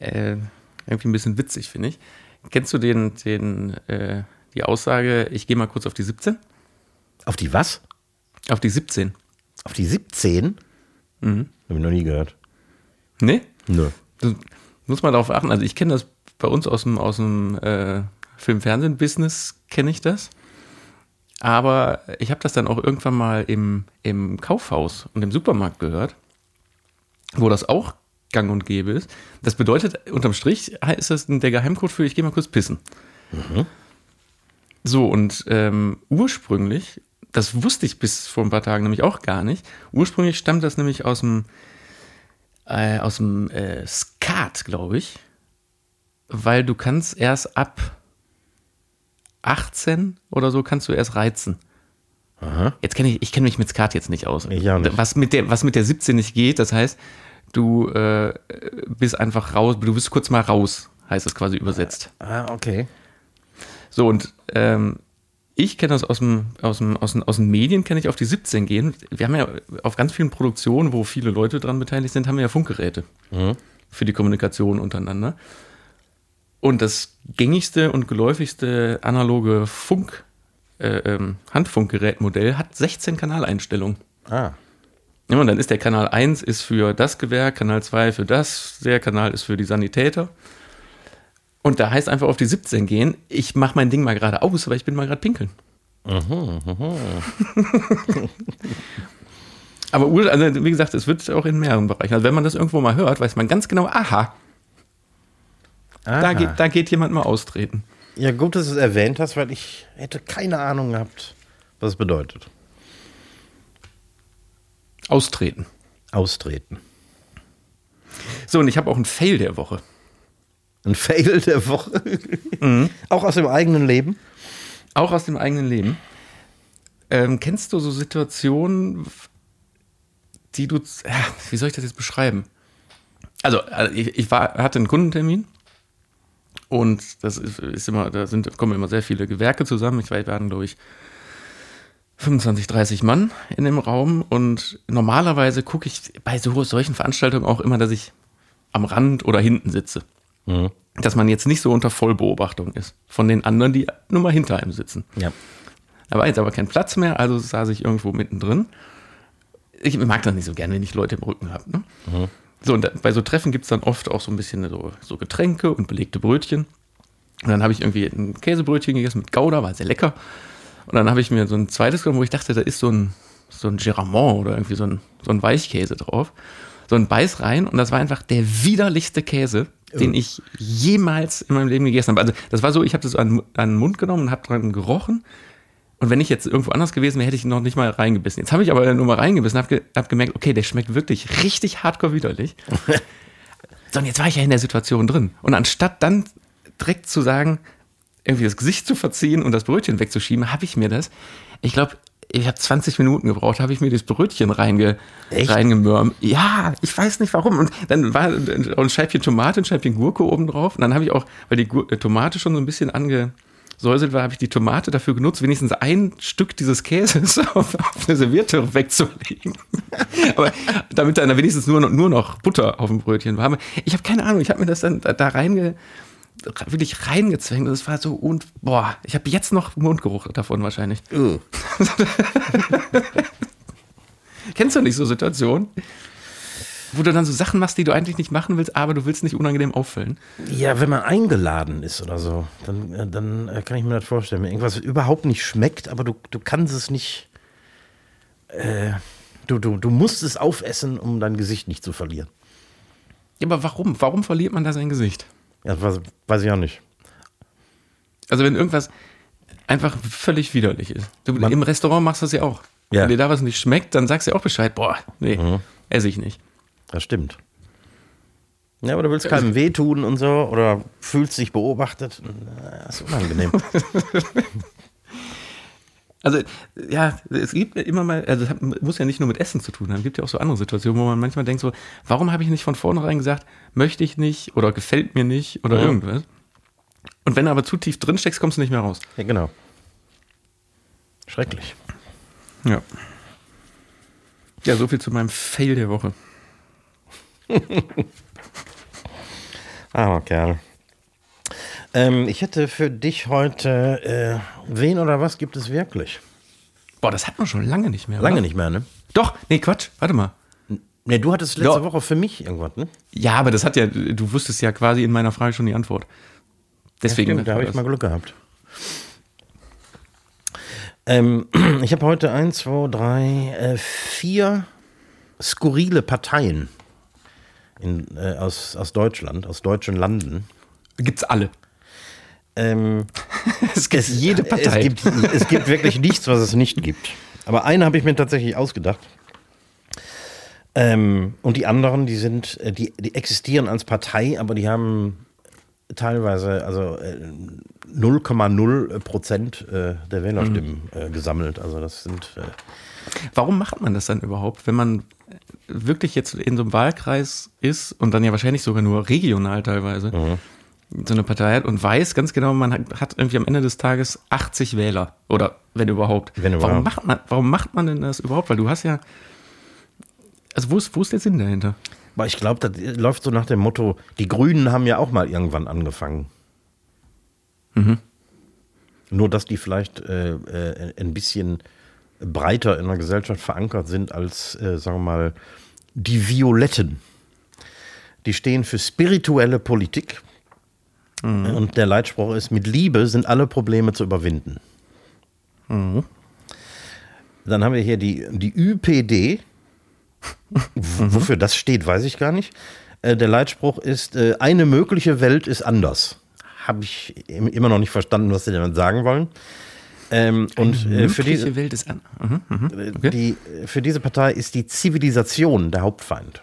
äh, irgendwie ein bisschen witzig, finde ich. Kennst du den, den, äh, die Aussage, ich gehe mal kurz auf die 17? Auf die was? Auf die 17. Auf die 17? Mhm. Habe ich noch nie gehört. Nee? Nö. Du musst mal darauf achten. Also ich kenne das bei uns aus dem, aus dem äh, Film-Fernsehen-Business, kenne ich das. Aber ich habe das dann auch irgendwann mal im, im Kaufhaus und im Supermarkt gehört, wo das auch gang und gäbe ist. Das bedeutet, unterm Strich ist das der Geheimcode für ich gehe mal kurz pissen. So, und ähm, ursprünglich, das wusste ich bis vor ein paar Tagen nämlich auch gar nicht, ursprünglich stammt das nämlich aus dem äh, aus dem äh, Skat, glaube ich, weil du kannst erst ab 18 oder so kannst du erst reizen. Jetzt kenne ich, ich kenne mich mit Skat jetzt nicht aus. Ich auch nicht. Was mit der, was mit der 17 nicht geht, das heißt, du äh, bist einfach raus, du bist kurz mal raus, heißt das quasi übersetzt. Ah, okay. So, und ähm, ich kenne das aus dem, aus dem, aus den, aus den Medien, kenne ich auf die 17 gehen. Wir haben ja auf ganz vielen Produktionen, wo viele Leute dran beteiligt sind, haben wir ja Funkgeräte für die Kommunikation untereinander. Und das gängigste und geläufigste analoge Funk, äh, ähm, Handfunkgerätmodell hat 16 Kanaleinstellungen. Ah. Ja, und dann ist der Kanal 1 ist für das Gewerk, Kanal 2 für das, der Kanal ist für die Sanitäter. Und da heißt einfach auf die 17 gehen, ich mache mein Ding mal gerade aus, weil ich bin mal gerade pinkeln. Aber ur- also, wie gesagt, es wird auch in mehreren Bereichen. Also wenn man das irgendwo mal hört, weiß man ganz genau, aha, da Aha. geht, da geht jemand mal austreten. Ja, gut, dass du es erwähnt hast, weil ich hätte keine Ahnung gehabt, was es bedeutet. Austreten. Austreten. So, und ich habe auch einen Fail der Woche. Ein Fail der Woche. Auch aus dem eigenen Leben. Auch aus dem eigenen Leben. Ähm, kennst du so Situationen, die du, ja, wie soll ich das jetzt beschreiben? Also, äh, ich, ich war, hatte einen Kundentermin und das ist, ist immer, da sind, kommen immer sehr viele Gewerke zusammen. Ich weiß, wir hatten, glaube ich, 25, 30 Mann in dem Raum und normalerweise gucke ich bei so, solchen Veranstaltungen auch immer, dass ich am Rand oder hinten sitze. Dass man jetzt nicht so unter Vollbeobachtung ist von den anderen, die nur mal hinter einem sitzen. Ja. Da war jetzt aber kein Platz mehr, also saß ich irgendwo mittendrin. Ich mag das nicht so gerne, wenn ich Leute im Rücken habe. Ne? So, und bei so Treffen gibt es dann oft auch so ein bisschen so, so Getränke und belegte Brötchen. Und dann habe ich irgendwie ein Käsebrötchen gegessen mit Gouda, war sehr lecker. Und dann habe ich mir so ein zweites genommen, wo ich dachte, da ist so ein, so ein Giramont oder irgendwie so ein, so ein Weichkäse drauf. So ein Beiß rein und das war einfach der widerlichste Käse, den ich jemals in meinem Leben gegessen habe. Also das war so, ich habe das an, an den Mund genommen und habe dran gerochen. Und wenn ich jetzt irgendwo anders gewesen wäre, hätte ich ihn noch nicht mal reingebissen. Jetzt habe ich aber nur mal reingebissen und habe hab gemerkt, okay, der schmeckt wirklich richtig hardcore widerlich. [LAUGHS] so, und jetzt war ich ja in der Situation drin. Und anstatt dann direkt zu sagen, irgendwie das Gesicht zu verziehen und das Brötchen wegzuschieben, habe ich mir das, ich glaube, ich habe 20 Minuten gebraucht, habe ich mir das Brötchen reinge, reingemürmt. Ja, ich weiß nicht warum. Und dann war ein Scheibchen Tomate, ein Scheibchen Gurke oben drauf. Und dann habe ich auch, weil die Gur Tomate schon so ein bisschen angesäuselt war, habe ich die Tomate dafür genutzt, wenigstens ein Stück dieses Käses [LAUGHS] auf, auf eine Serviette wegzulegen. [LAUGHS] Aber damit dann wenigstens nur noch, nur noch Butter auf dem Brötchen war. Ich habe keine Ahnung, ich habe mir das dann da, da reinge wirklich reingezwängt. Das war so und boah, ich habe jetzt noch Mundgeruch davon wahrscheinlich. Uh. [LAUGHS] Kennst du nicht so Situationen? Wo du dann so Sachen machst, die du eigentlich nicht machen willst, aber du willst nicht unangenehm auffallen. Ja, wenn man eingeladen ist oder so, dann, äh, dann äh, kann ich mir das vorstellen. Wenn irgendwas überhaupt nicht schmeckt, aber du, du kannst es nicht. Äh, du, du, du musst es aufessen, um dein Gesicht nicht zu verlieren. Ja, aber warum? Warum verliert man da sein Gesicht? Ja, weiß, weiß ich auch nicht. Also wenn irgendwas einfach völlig widerlich ist. Du, Man- Im Restaurant machst du das ja auch. Ja. Wenn dir da was nicht schmeckt, dann sagst du ja auch Bescheid. Boah, nee, esse ich nicht. Das stimmt. Ja, aber du willst keinem wehtun und so oder fühlst dich beobachtet. Das ist unangenehm. [LAUGHS] Also, ja, es gibt immer mal, also muss ja nicht nur mit Essen zu tun haben, es gibt ja auch so andere Situationen, wo man manchmal denkt so, warum habe ich nicht von vornherein gesagt, möchte ich nicht oder gefällt mir nicht oder Ja. irgendwas. Und wenn du aber zu tief drin steckst, kommst du nicht mehr raus. ja, genau. Schrecklich. Ja. Ja, so viel zu meinem Fail der Woche. [LAUGHS] Armer Kerl. Ähm, ich hätte für dich heute, äh, wen oder was gibt es wirklich? Boah, das hat man schon lange nicht mehr. Lange oder? nicht mehr, ne? Doch, nee, Quatsch, warte mal. Ne, du hattest letzte Ja. Woche für mich irgendwas, ne? Ja, aber das hat ja, du wusstest ja quasi in meiner Frage schon die Antwort. Deswegen. Stimmt, da habe ich mal Glück gehabt. Ähm, [CLEARS THROAT] ich habe heute eins, zwei, drei, äh, vier skurrile Parteien in, äh, aus, aus Deutschland, aus deutschen Landen. Gibt's alle. Ähm, [LAUGHS] Es gibt jede Partei. Es gibt, es gibt wirklich nichts, was es nicht gibt. Aber eine habe ich mir tatsächlich ausgedacht. Ähm, und die anderen, die sind, äh, die, die existieren als Partei, aber die haben teilweise also äh, 0,0 Prozent äh, der Wählerstimmen äh, gesammelt. Also das sind äh, Warum macht man das dann überhaupt, wenn man wirklich jetzt in so einem Wahlkreis ist und dann ja wahrscheinlich sogar nur regional teilweise so eine Partei hat und weiß ganz genau, man hat, irgendwie am Ende des Tages 80 Wähler oder wenn überhaupt. Wenn warum überhaupt. macht man, warum macht man denn das überhaupt? Weil du hast ja, also wo ist, wo ist der Sinn dahinter? aber ich glaube, das läuft so nach dem Motto, die Grünen haben ja auch mal irgendwann angefangen. Nur, dass die vielleicht äh, äh, ein bisschen breiter in der Gesellschaft verankert sind als, äh, sagen wir mal, die Violetten. Die stehen für spirituelle Politik. Und der Leitspruch ist, mit Liebe sind alle Probleme zu überwinden. Dann haben wir hier die, die ÜPD. W- Wofür das steht, weiß ich gar nicht. Äh, der Leitspruch ist, äh, eine mögliche Welt ist anders. Habe ich im- immer noch nicht verstanden, was sie damit sagen wollen. Ähm, und äh, für, Mögliche diese, Welt ist an. Mhm, mhm. äh, Okay. die, für diese Partei ist die Zivilisation der Hauptfeind.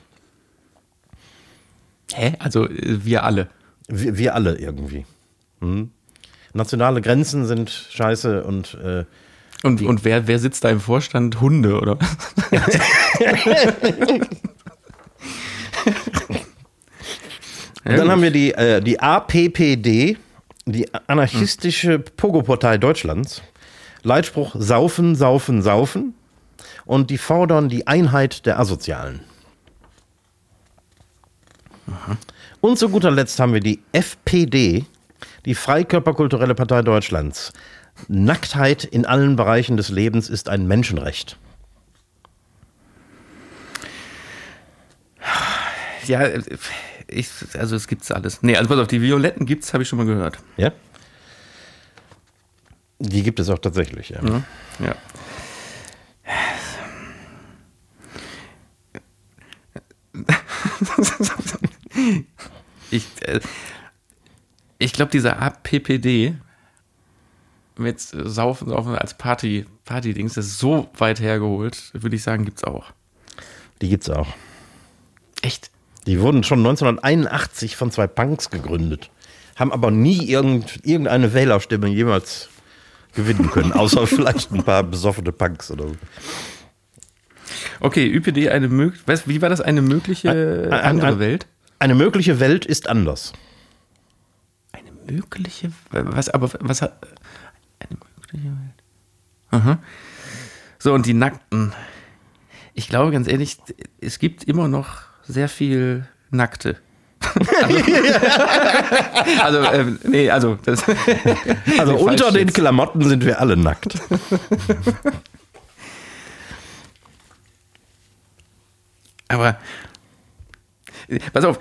Hä? Also wir alle. Wir, wir alle irgendwie. Hm? Nationale Grenzen sind scheiße und äh, Und, und wer, wer sitzt da im Vorstand? Hunde, oder? [LAUGHS] Und dann haben wir die, äh, die APPD, die anarchistische Pogo-Partei Deutschlands. Leitspruch Saufen, Saufen, Saufen. Und die fordern die Einheit der Asozialen. Und zu guter Letzt haben wir die FPD, die Freikörperkulturelle Partei Deutschlands. Nacktheit in allen Bereichen des Lebens ist ein Menschenrecht. Ja, ich, also es gibt's alles. Nee, also pass auf, die Violetten gibt's, habe ich schon mal gehört. Ja? Die gibt es auch tatsächlich, ja. Ja. ja. Ich äh, ich glaube, dieser APPD mit Saufen, Saufen als Party, Party-Dings, das ist so weit hergeholt, würde ich sagen, gibt's auch. Die gibt's auch. Echt? Die wurden schon 1981 von zwei Punks gegründet, haben aber nie irgend, irgendeine Wählerstimme jemals gewinnen können, außer [LAUGHS] vielleicht ein paar besoffene Punks oder so. Okay, ÜPD eine mögliche, wie war das eine mögliche Ein- ein- andere ein- Welt? Eine mögliche Welt ist anders. Eine mögliche, was, aber was hat, eine mögliche Welt? Aha. So, und die Nackten. Ich glaube ganz ehrlich, es gibt immer noch sehr viel Nackte. [LAUGHS] also, also ähm, nee, also das. Also unter den jetzt. Klamotten sind wir alle nackt. Aber pass auf,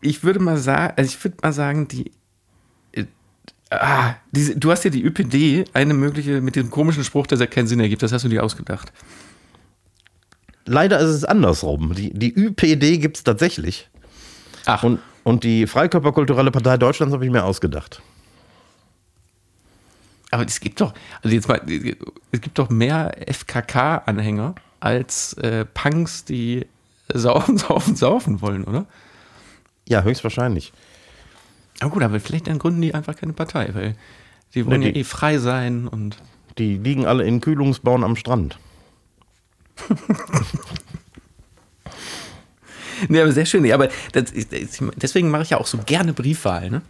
ich würde mal sagen, also ich würde mal sagen, die äh, ah, diese, du hast ja die ÜPD, eine mögliche mit dem komischen Spruch, dass er keinen Sinn ergibt, das hast du dir ausgedacht. Leider ist es andersrum. Die, die ÜPD gibt es tatsächlich. Ach, Und, und die Freikörperkulturelle Partei Deutschlands habe ich mir ausgedacht. aber es gibt doch, also jetzt mal, es gibt doch mehr FKK-Anhänger als äh, Punks, die saufen, [LAUGHS] saufen, saufen wollen, oder? Ja, höchstwahrscheinlich. Aber gut, aber vielleicht dann gründen die einfach keine Partei, weil die wollen Nee, ja eh frei sein und Die liegen alle in Kühlungsbauen am Strand. [LAUGHS] Nee, aber sehr schön. Nee, aber das, deswegen mache ich ja auch so gerne Briefwahl, ne?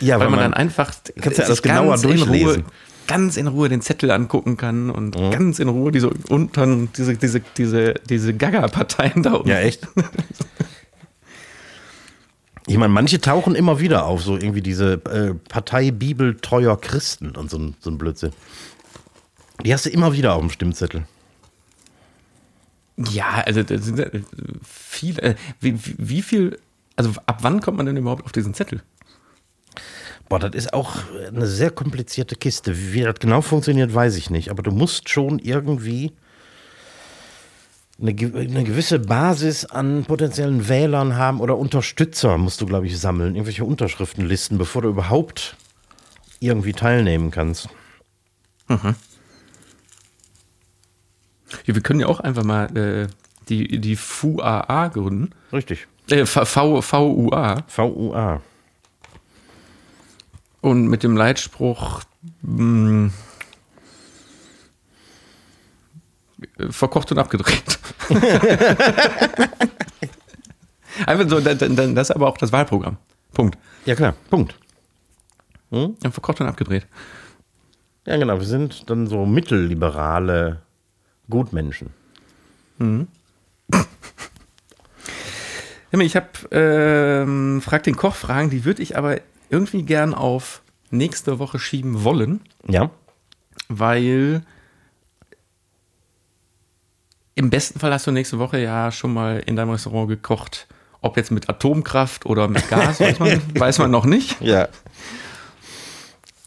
Ja, Weil man, dann einfach kannst ja alles genauer durchlesen. Ganz in Ruhe den Zettel angucken kann und ganz in Ruhe diese unten diese diese diese diese Gaga-Parteien da unten. Ja, echt? Ich meine, manche tauchen immer wieder auf, so irgendwie diese äh, Partei Bibel treuer Christen und so ein, so ein Blödsinn. Die hast du immer wieder auf dem Stimmzettel. Ja, also das sind äh, viele. äh, wie, wie viel? Also ab wann kommt man denn überhaupt auf diesen Zettel? Boah, das ist auch eine sehr komplizierte Kiste. Wie das genau funktioniert, weiß ich nicht. Aber du musst schon irgendwie eine, eine gewisse Basis an potenziellen Wählern haben oder Unterstützer musst du, glaube ich, sammeln. Irgendwelche Unterschriftenlisten, bevor du überhaupt irgendwie teilnehmen kannst. Ja, wir können ja auch einfach mal äh, die die FUAA gründen. Richtig. Äh, V, v, VUA. VUA. Und mit dem Leitspruch mh, verkocht und abgedreht. [LAUGHS] Einfach so, dann, dann, das ist aber auch das Wahlprogramm. Punkt. Ja, klar. Punkt. Ja, verkocht und abgedreht. Ja, genau. Wir sind dann so mittelliberale Gutmenschen. [LAUGHS] Ich habe ähm, Frag den Koch Fragen, die würde ich aber irgendwie gern auf nächste Woche schieben wollen, Ja. weil im besten Fall hast du nächste Woche ja schon mal in deinem Restaurant gekocht. Ob jetzt mit Atomkraft oder mit Gas, [LAUGHS] weiß man, weiß man noch nicht. Ja.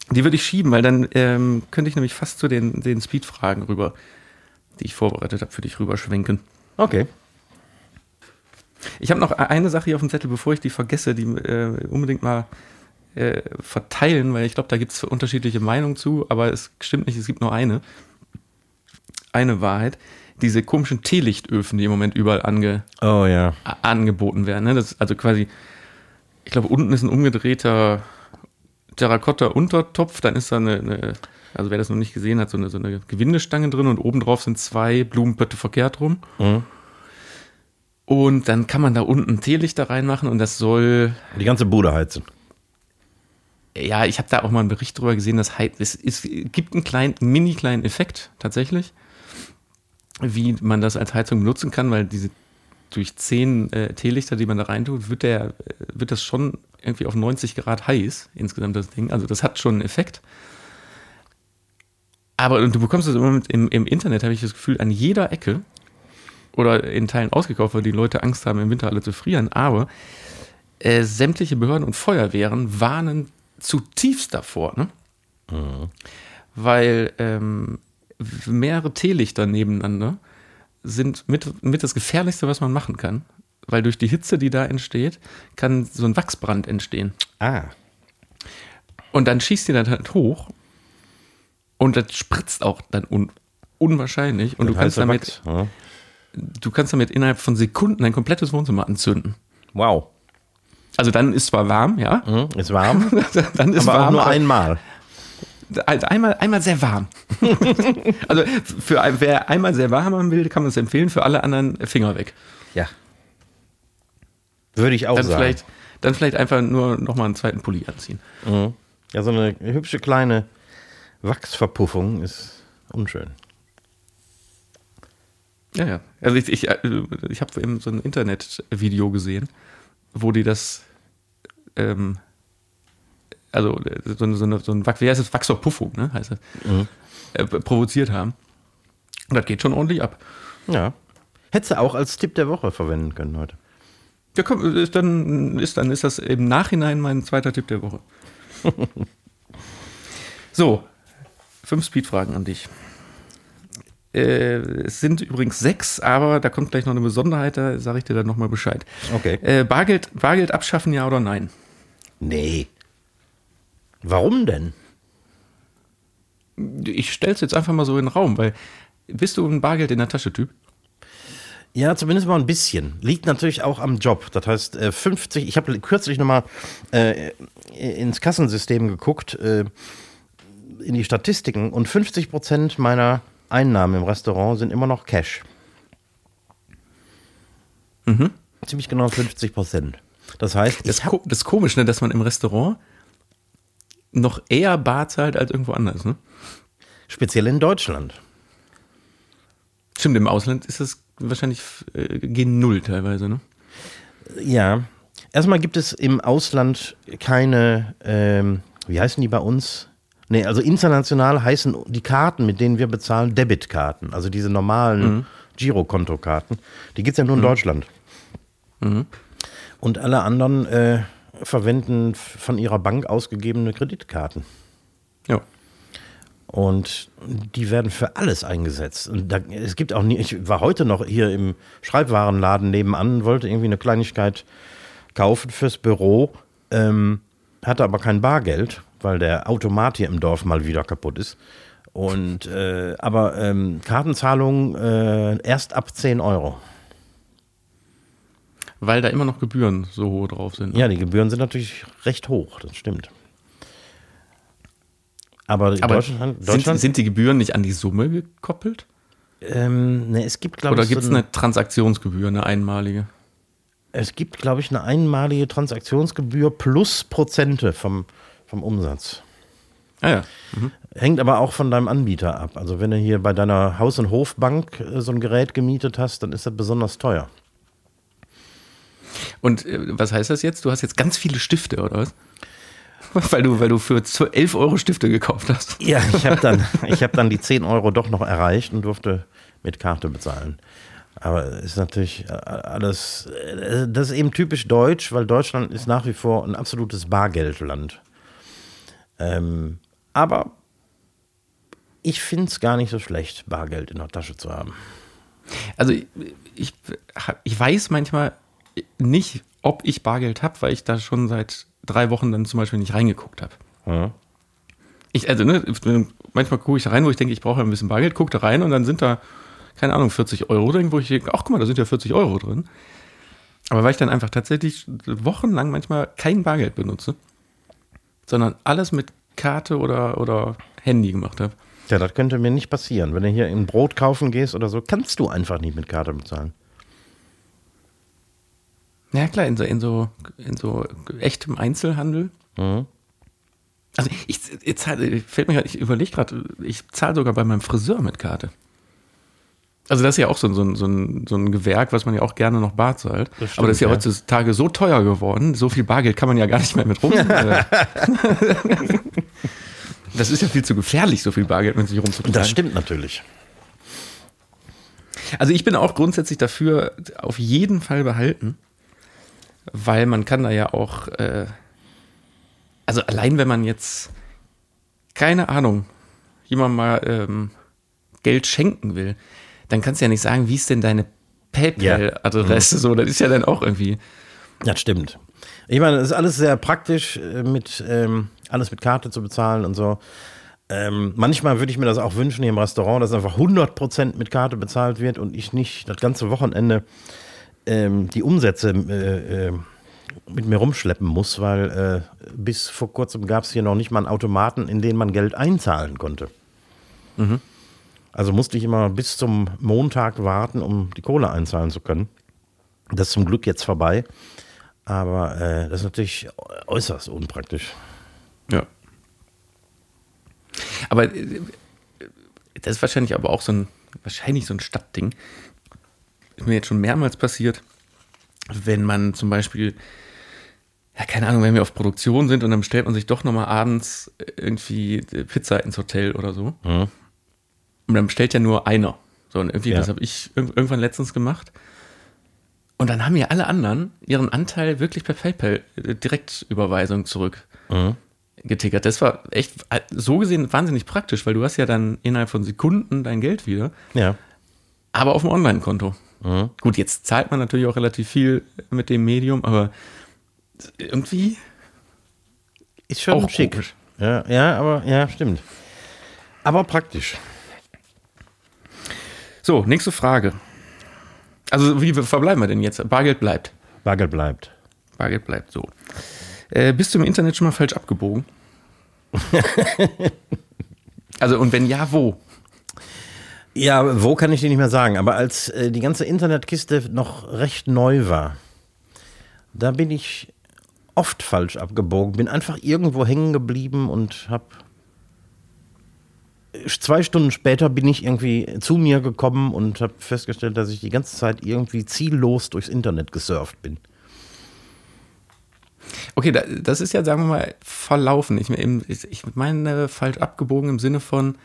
Die würde ich schieben, weil dann ähm, könnte ich nämlich fast zu den, den Speed-Fragen rüber, die ich vorbereitet habe, für dich rüberschwenken. Okay. Ich habe noch eine Sache hier auf dem Zettel, bevor ich die vergesse, die äh, unbedingt mal äh, verteilen, weil ich glaube, da gibt es unterschiedliche Meinungen zu, aber es stimmt nicht, es gibt nur eine. Eine Wahrheit. Diese komischen Teelichtöfen, die im Moment überall ange, Oh ja. angeboten werden. Ne? Das ist also quasi, ich glaube, unten ist ein umgedrehter Terrakotta-Untertopf, dann ist da eine, eine, also wer das noch nicht gesehen hat, so eine, so eine Gewindestange drin und obendrauf sind zwei Blumenpötte verkehrt rum. Mhm. Und dann kann man da unten Teelichter reinmachen und das soll, Die ganze Bude heizen. Ja, ich habe da auch mal einen Bericht drüber gesehen, dass es, es gibt einen kleinen, mini kleinen Effekt tatsächlich, wie man das als Heizung benutzen kann, weil diese durch zehn äh, Teelichter, die man da reintut, wird der, äh, wird das schon irgendwie auf 90 Grad heiß, insgesamt das Ding. Also das hat schon einen Effekt. Aber und du bekommst das immer mit, im, im Internet, habe ich das Gefühl, an jeder Ecke oder in Teilen ausgekauft, weil die Leute Angst haben, im Winter alle zu frieren. Aber äh, sämtliche Behörden und Feuerwehren warnen zutiefst davor, ne? weil ähm, mehrere Teelichter nebeneinander sind mit, mit das Gefährlichste, was man machen kann. Weil durch die Hitze, die da entsteht, kann so ein Wachsbrand entstehen. Ah. Und dann schießt die dann halt hoch und das spritzt auch dann un unwahrscheinlich. Und du kannst, damit, Wachs, ja. du kannst damit innerhalb von Sekunden ein komplettes Wohnzimmer anzünden. Wow. Also dann ist zwar warm, ja. Hm, Ist warm, [LAUGHS] dann ist aber auch warm, nur aber- einmal. Also einmal, einmal sehr warm. [LAUGHS] also für wer einmal sehr warm haben will, kann man es empfehlen. Für alle anderen Finger weg. Ja. Würde ich auch Dann sagen. vielleicht, dann vielleicht einfach nur noch mal einen zweiten Pulli anziehen. Mhm. Ja, so eine hübsche kleine Wachsverpuffung ist unschön. Ja, ja. Also ich, ich, äh, ich habe eben so ein Internetvideo gesehen, wo die das, ähm, also so, so, eine, so ein wie heißt das? Wachsverpuffung, ne? Heißt das, äh, provoziert haben. Und das geht schon ordentlich ab. Ja. Hättest du auch als Tipp der Woche verwenden können heute. Ja, komm, ist dann, ist, dann ist das im Nachhinein mein zweiter Tipp der Woche. [LAUGHS] so, fünf Speedfragen an dich. Äh, es sind übrigens sechs, aber da kommt gleich noch eine Besonderheit, da sage ich dir dann nochmal Bescheid. Okay. Äh, Bargeld, Bargeld abschaffen, ja oder nein? Nee. Warum denn? Ich stelle es jetzt einfach mal so in den Raum, weil bist du ein Bargeld in der Tasche Typ? Ja, zumindest mal ein bisschen. Liegt natürlich auch am Job. Das heißt, äh, 50, ich habe kürzlich nochmal äh, ins Kassensystem geguckt, äh, in die Statistiken und 50 Prozent meiner Einnahmen im Restaurant sind immer noch Cash. Ziemlich genau 50 Prozent. Das heißt, Das, ko das ist komisch, ne, dass man im Restaurant noch eher bar zahlt als irgendwo anders. Ne? speziell in Deutschland. Stimmt, im Ausland ist das wahrscheinlich äh, gen Null teilweise, ne? Ja. Erstmal gibt es im Ausland keine, ähm, wie heißen die bei uns? Nee, also international heißen die Karten, mit denen wir bezahlen, Debitkarten. Also diese normalen Girokontokarten. Die gibt es ja nur in Deutschland. Und alle anderen äh, verwenden von ihrer Bank ausgegebene Kreditkarten. Ja. Und die werden für alles eingesetzt. Und da, es gibt auch nie, ich war heute noch hier im Schreibwarenladen nebenan, wollte irgendwie eine Kleinigkeit kaufen fürs Büro, ähm, hatte aber kein Bargeld, weil der Automat hier im Dorf mal wieder kaputt ist. Und äh, aber ähm, Kartenzahlung äh, erst ab 10 Euro. Weil da immer noch Gebühren so hoch drauf sind. ne? Ja, die Gebühren sind natürlich recht hoch, das stimmt. Aber, Aber Deutschland, sind, Deutschland sind die Gebühren nicht an die Summe gekoppelt? ähm, ne, es gibt, glaube Oder gibt es so ein- eine Transaktionsgebühr, eine einmalige? Es gibt, glaube ich, eine einmalige Transaktionsgebühr plus Prozente vom, vom Umsatz. Ah ja. Hängt aber auch von deinem Anbieter ab. Also wenn du hier bei deiner Haus- und Hofbank äh, so ein Gerät gemietet hast, dann ist das besonders teuer. Und äh, was heißt das jetzt? Du hast jetzt ganz viele Stifte, oder was? [LAUGHS] Weil du, weil du für 11 Euro Stifte gekauft hast. Ja, ich habe dann, [LAUGHS] ich hab dann die 10 Euro doch noch erreicht und durfte mit Karte bezahlen. Aber es ist natürlich äh, alles, das ist eben typisch deutsch, weil Deutschland ist nach wie vor ein absolutes Bargeldland. Ähm, aber ich finde es gar nicht so schlecht, Bargeld in der Tasche zu haben. Also ich, ich, ich weiß manchmal nicht, ob ich Bargeld habe, weil ich da schon seit drei Wochen dann zum Beispiel nicht reingeguckt habe. Ja. Ich, also, ne, manchmal gucke ich da rein, wo ich denke, ich brauche ein bisschen Bargeld, gucke da rein und dann sind da, keine Ahnung, 40 Euro drin, wo ich denke, ach guck mal, da sind ja 40 Euro drin. Aber weil ich dann einfach tatsächlich wochenlang manchmal kein Bargeld benutze, sondern alles mit Karte oder, oder Handy gemacht habe. Ja, das könnte mir nicht passieren. Wenn du hier ein Brot kaufen gehst oder so, kannst du einfach nicht mit Karte bezahlen. Ja, klar, in so, in so, in so echtem Einzelhandel. Mhm. Also ich, ich zahle, fällt mir ich überlege gerade, ich zahle sogar bei meinem Friseur mit Karte. Also das ist ja auch so, ein- so, ein- so, ein, so ein Gewerk, was man ja auch gerne noch bar zahlt. Das Aber das ist ja, stimmt, ja. heutzutage so teuer geworden, so viel Bargeld kann man ja gar nicht mehr mit rum. äh. [LAUGHS] das ist ja viel zu gefährlich, so viel Bargeld mit sich rumzutragen. Das stimmt natürlich. Also ich bin auch grundsätzlich dafür, auf jeden Fall behalten, weil man kann da ja auch, äh, also allein wenn man jetzt, keine Ahnung, jemand mal ähm, Geld schenken will, dann kannst du ja nicht sagen, wie ist denn deine PayPal-Adresse so, das ist ja dann auch irgendwie. Das stimmt. Ich meine, es ist alles sehr praktisch, äh, mit ähm, alles mit Karte zu bezahlen und so. Ähm, manchmal würde ich mir das auch wünschen hier im Restaurant, dass einfach 100% mit Karte bezahlt wird und ich nicht das ganze Wochenende ähm, die Umsätze äh, äh, mit mir rumschleppen muss, weil äh, bis vor kurzem gab es hier noch nicht mal einen Automaten, in den man Geld einzahlen konnte. Also musste ich immer bis zum Montag warten, um die Kohle einzahlen zu können. Das ist zum Glück jetzt vorbei. Aber äh, das ist natürlich äußerst unpraktisch. Ja. Aber äh, das ist wahrscheinlich aber auch so ein, wahrscheinlich so ein Stadtding. Ist mir jetzt schon mehrmals passiert, wenn man zum Beispiel, ja, keine Ahnung, wenn wir auf Produktion sind und dann bestellt man sich doch nochmal abends irgendwie Pizza ins Hotel oder so. Mhm. Und dann bestellt ja nur einer. So, und irgendwie, Ja. das habe ich irg- irgendwann letztens gemacht. Und dann haben ja alle anderen ihren Anteil wirklich per PayPal äh, Direktüberweisung zurück Mhm. getickert. Das war echt so gesehen wahnsinnig praktisch, weil du hast ja dann innerhalb von Sekunden dein Geld wieder, Ja. aber auf dem Online-Konto. Mhm. Gut, jetzt zahlt man natürlich auch relativ viel mit dem Medium, aber irgendwie Ist schon Auch schick. komisch. Ja, ja, aber ja, stimmt. Aber praktisch. So, nächste Frage. Also, wie verbleiben wir denn jetzt? Bargeld bleibt. Bargeld bleibt. Bargeld bleibt so. Äh, bist du im Internet schon mal falsch abgebogen? [LAUGHS] also, und wenn ja, wo? Ja, wo kann ich dir nicht mehr sagen, aber als äh, die ganze Internetkiste noch recht neu war, da bin ich oft falsch abgebogen, bin einfach irgendwo hängen geblieben und hab zwei Stunden später bin ich irgendwie zu mir gekommen und habe festgestellt, dass ich die ganze Zeit irgendwie ziellos durchs Internet gesurft bin. Okay, da, das ist ja, sagen wir mal, verlaufen. Ich, meine falsch abgebogen im Sinne von,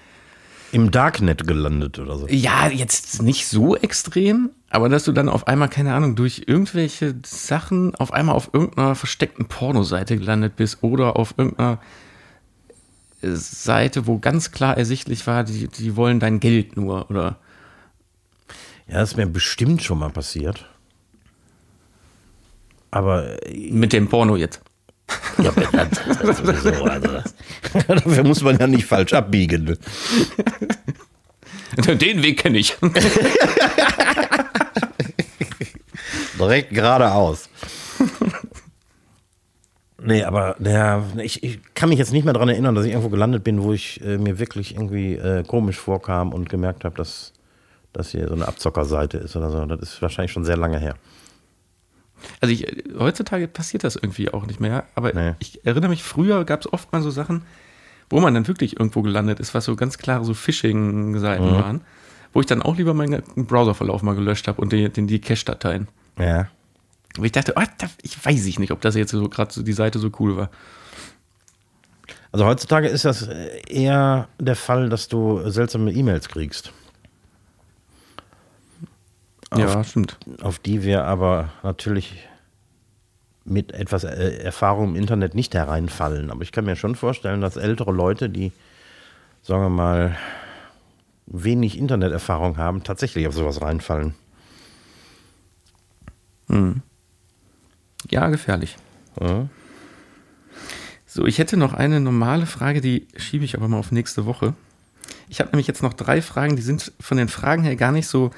Im Darknet gelandet oder so. ja, jetzt nicht so extrem, aber dass du dann auf einmal, keine Ahnung, durch irgendwelche Sachen auf einmal auf irgendeiner versteckten Pornoseite gelandet bist oder auf irgendeiner Seite, wo ganz klar ersichtlich war, die, die wollen dein Geld nur oder Ja, das ist mir bestimmt schon mal passiert. Aber äh, mit dem Porno jetzt. Ja, das, das sowieso, also [LAUGHS] dafür muss man ja nicht falsch abbiegen. [LAUGHS] Den Weg kenne ich. [LAUGHS] Direkt geradeaus. Nee, aber ja, ich, ich kann mich jetzt nicht mehr daran erinnern, dass ich irgendwo gelandet bin, wo ich äh, mir wirklich irgendwie äh, komisch vorkam und gemerkt habe, dass das hier so eine Abzockerseite ist oder so. Das ist wahrscheinlich schon sehr lange her. Also ich, heutzutage passiert das irgendwie auch nicht mehr, aber Nee. ich erinnere mich, früher gab es oft mal so Sachen, wo man dann wirklich irgendwo gelandet ist, was so ganz klare so Phishing-Seiten waren, wo ich dann auch lieber meinen Browserverlauf mal gelöscht habe und die, die, die Cache-Dateien. Ja. Wo ich dachte, oh, ich weiß ich nicht, ob das jetzt so gerade so die Seite so cool war. Also heutzutage ist das eher der Fall, dass du seltsame E-Mails kriegst, ja, stimmt. auf die wir aber natürlich mit etwas äh, Erfahrung im Internet nicht hereinfallen. Aber ich kann mir schon vorstellen, dass ältere Leute, die, sagen wir mal, wenig Interneterfahrung haben, tatsächlich auf sowas reinfallen. Ja, gefährlich. Ja. So, ich hätte noch eine normale Frage, die schiebe ich aber mal auf nächste Woche. Ich habe nämlich jetzt noch drei Fragen, die sind von den Fragen her gar nicht so,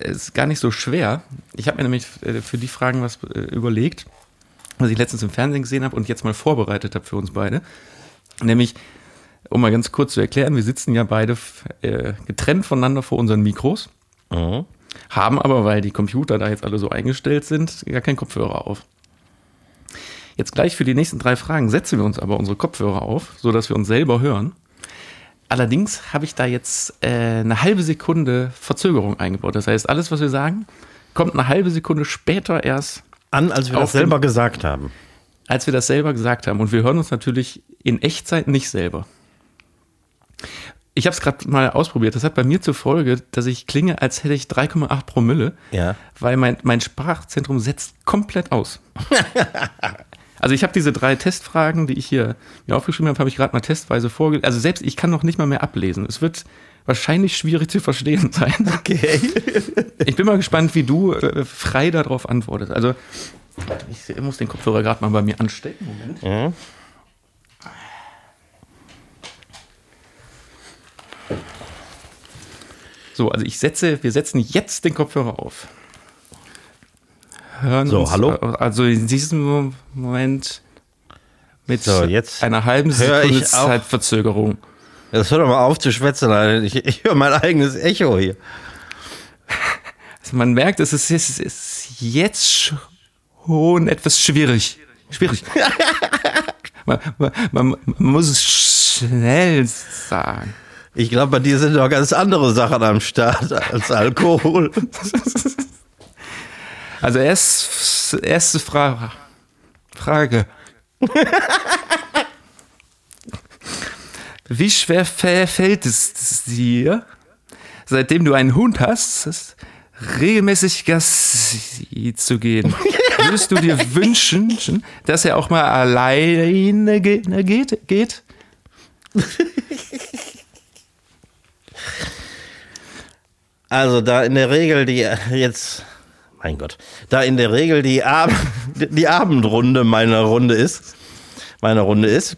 äh, ist gar nicht so schwer. Ich habe mir nämlich äh, für die Fragen was äh, überlegt, was ich letztens im Fernsehen gesehen habe und jetzt mal vorbereitet habe für uns beide. Nämlich, um mal ganz kurz zu erklären, wir sitzen ja beide getrennt voneinander vor unseren Mikros, Mhm. Haben aber, weil die Computer da jetzt alle so eingestellt sind, gar keinen Kopfhörer auf. Jetzt gleich für die nächsten drei Fragen setzen wir uns aber unsere Kopfhörer auf, sodass wir uns selber hören. Allerdings habe ich da jetzt äh, eine halbe Sekunde Verzögerung eingebaut. Das heißt, alles, was wir sagen, kommt eine halbe Sekunde später erst, An, als wir das selber dem- gesagt haben. als wir das selber gesagt haben. Und wir hören uns natürlich in Echtzeit nicht selber. Ich habe es gerade mal ausprobiert. Das hat bei mir zur Folge, dass ich klinge, als hätte ich 3,8 Promille, Ja. weil mein, mein Sprachzentrum setzt komplett aus. [LAUGHS] also ich habe diese drei Testfragen, die ich hier mir aufgeschrieben habe, habe ich gerade mal testweise vorgelesen. Also selbst ich kann noch nicht mal mehr ablesen. Es wird wahrscheinlich schwierig zu verstehen sein. Okay. [LAUGHS] Ich bin mal gespannt, wie du äh, frei darauf antwortest. Also ich muss den Kopfhörer gerade mal bei mir anstecken. Moment. Ja. So, also ich setze, wir setzen jetzt den Kopfhörer auf. Hören So, uns, hallo? Also in diesem Moment mit So, jetzt einer halben Sekunde. Zeitverzögerung. Das hör doch mal auf zu schwätzen. Ich, ich höre mein eigenes Echo hier. [LAUGHS] Also man merkt, es ist, es ist jetzt schon etwas schwierig. Schwierig. man, [LAUGHS] man, man, man muss es schnell sagen. Ich glaube, bei dir sind doch ganz andere Sachen am Start als Alkohol. Also erst, erste Fra Frage. Wie schwer fä- fällt es dir, seitdem du einen Hund hast, regelmäßig Gassi zu gehen? Würdest du dir wünschen, dass er auch mal alleine geht? geht, geht? Also da in der Regel die jetzt, mein Gott, da in der Regel die, Ab die Abendrunde meiner Runde ist, meine Runde ist,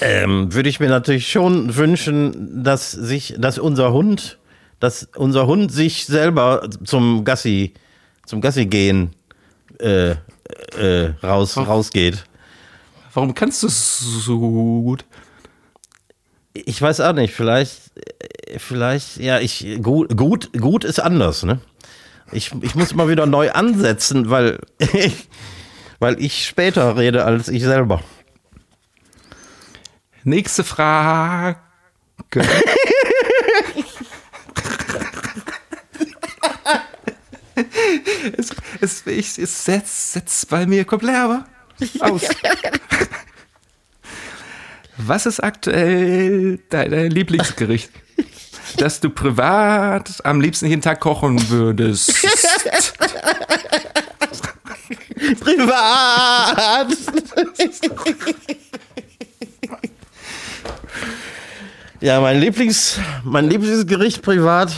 ähm, würde ich mir natürlich schon wünschen, dass sich, dass unser Hund, dass unser Hund sich selber zum Gassi, zum Gassi gehen äh, äh, raus, rausgeht. Warum kannst du es so gut? Ich weiß auch nicht, vielleicht, vielleicht, ja, ich, gut, gut, gut ist anders, ne? Ich, ich muss mal wieder neu ansetzen, weil, weil ich später rede als ich selber. Nächste Frage. es, es, ich, es setzt, setzt bei mir komplett aber aus. [LAUGHS] Was ist aktuell dein Lieblingsgericht, das du privat am liebsten jeden Tag kochen würdest? [LAUGHS] Privat! ja, mein Lieblings, mein Lieblingsgericht privat,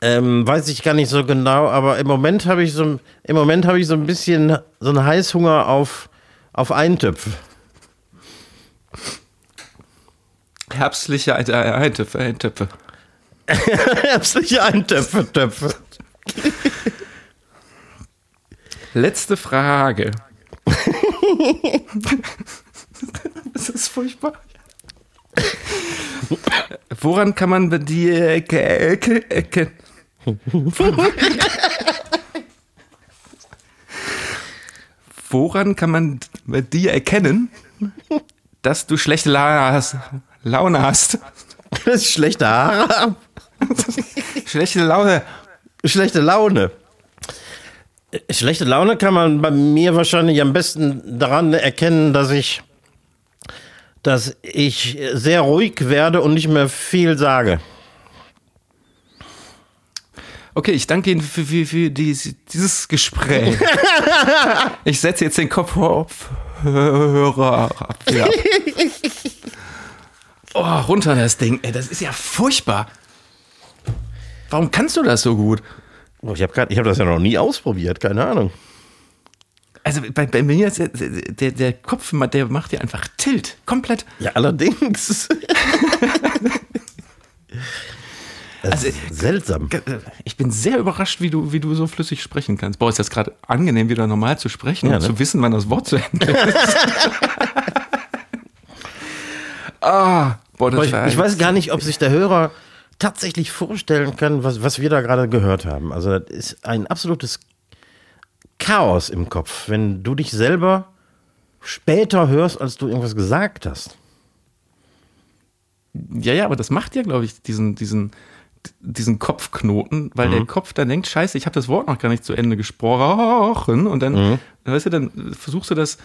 ähm, weiß ich gar nicht so genau, aber im Moment habe ich so, im Moment habe ich so ein bisschen so einen Heißhunger auf, auf Eintöpfe. Herbstliche Eintöpfe. Eintöpfe. [LAUGHS] Herbstliche Eintöpfe, Töpfe. Letzte Frage. [LAUGHS] das ist furchtbar. Woran kann man bei dir erkennen? Woran kann man bei dir erkennen, dass du schlechte La hast, Laune hast? [LAUGHS] Schlechte Haare. [LAUGHS] Schlechte Laune. Schlechte Laune. Schlechte Laune kann man bei mir wahrscheinlich am besten daran erkennen, dass ich, dass ich sehr ruhig werde und nicht mehr viel sage. Okay, ich danke Ihnen für, für, für dies, dieses Gespräch. [LAUGHS] ich setze jetzt den Kopfhörer ab. Ja. Oh, runter das Ding. Ey, das ist ja furchtbar. Warum kannst du das so gut? Oh, ich habe hab das ja noch nie ausprobiert, keine Ahnung. Also bei, bei mir ist der, der, der Kopf, der macht ja einfach Tilt. Komplett. Ja, allerdings. [LAUGHS] Das Also, ist seltsam. Ich bin sehr überrascht, wie du, wie du so flüssig sprechen kannst. Boah, ist das gerade angenehm, wieder normal zu sprechen Ja, und ne? zu wissen, wann das Wort zu Ende [LAUGHS] ist. [LAUGHS] ah, ich, ich weiß gar nicht, ob sich der Hörer tatsächlich vorstellen kann, was, was wir da gerade gehört haben. Also das ist ein absolutes Chaos im Kopf, wenn du dich selber später hörst, als du irgendwas gesagt hast. Ja, ja, aber das macht ja, glaube ich, diesen, diesen, diesen Kopfknoten, weil der Kopf dann denkt, scheiße, ich habe das Wort noch gar nicht zu Ende gesprochen und dann, weißt du, dann versuchst du das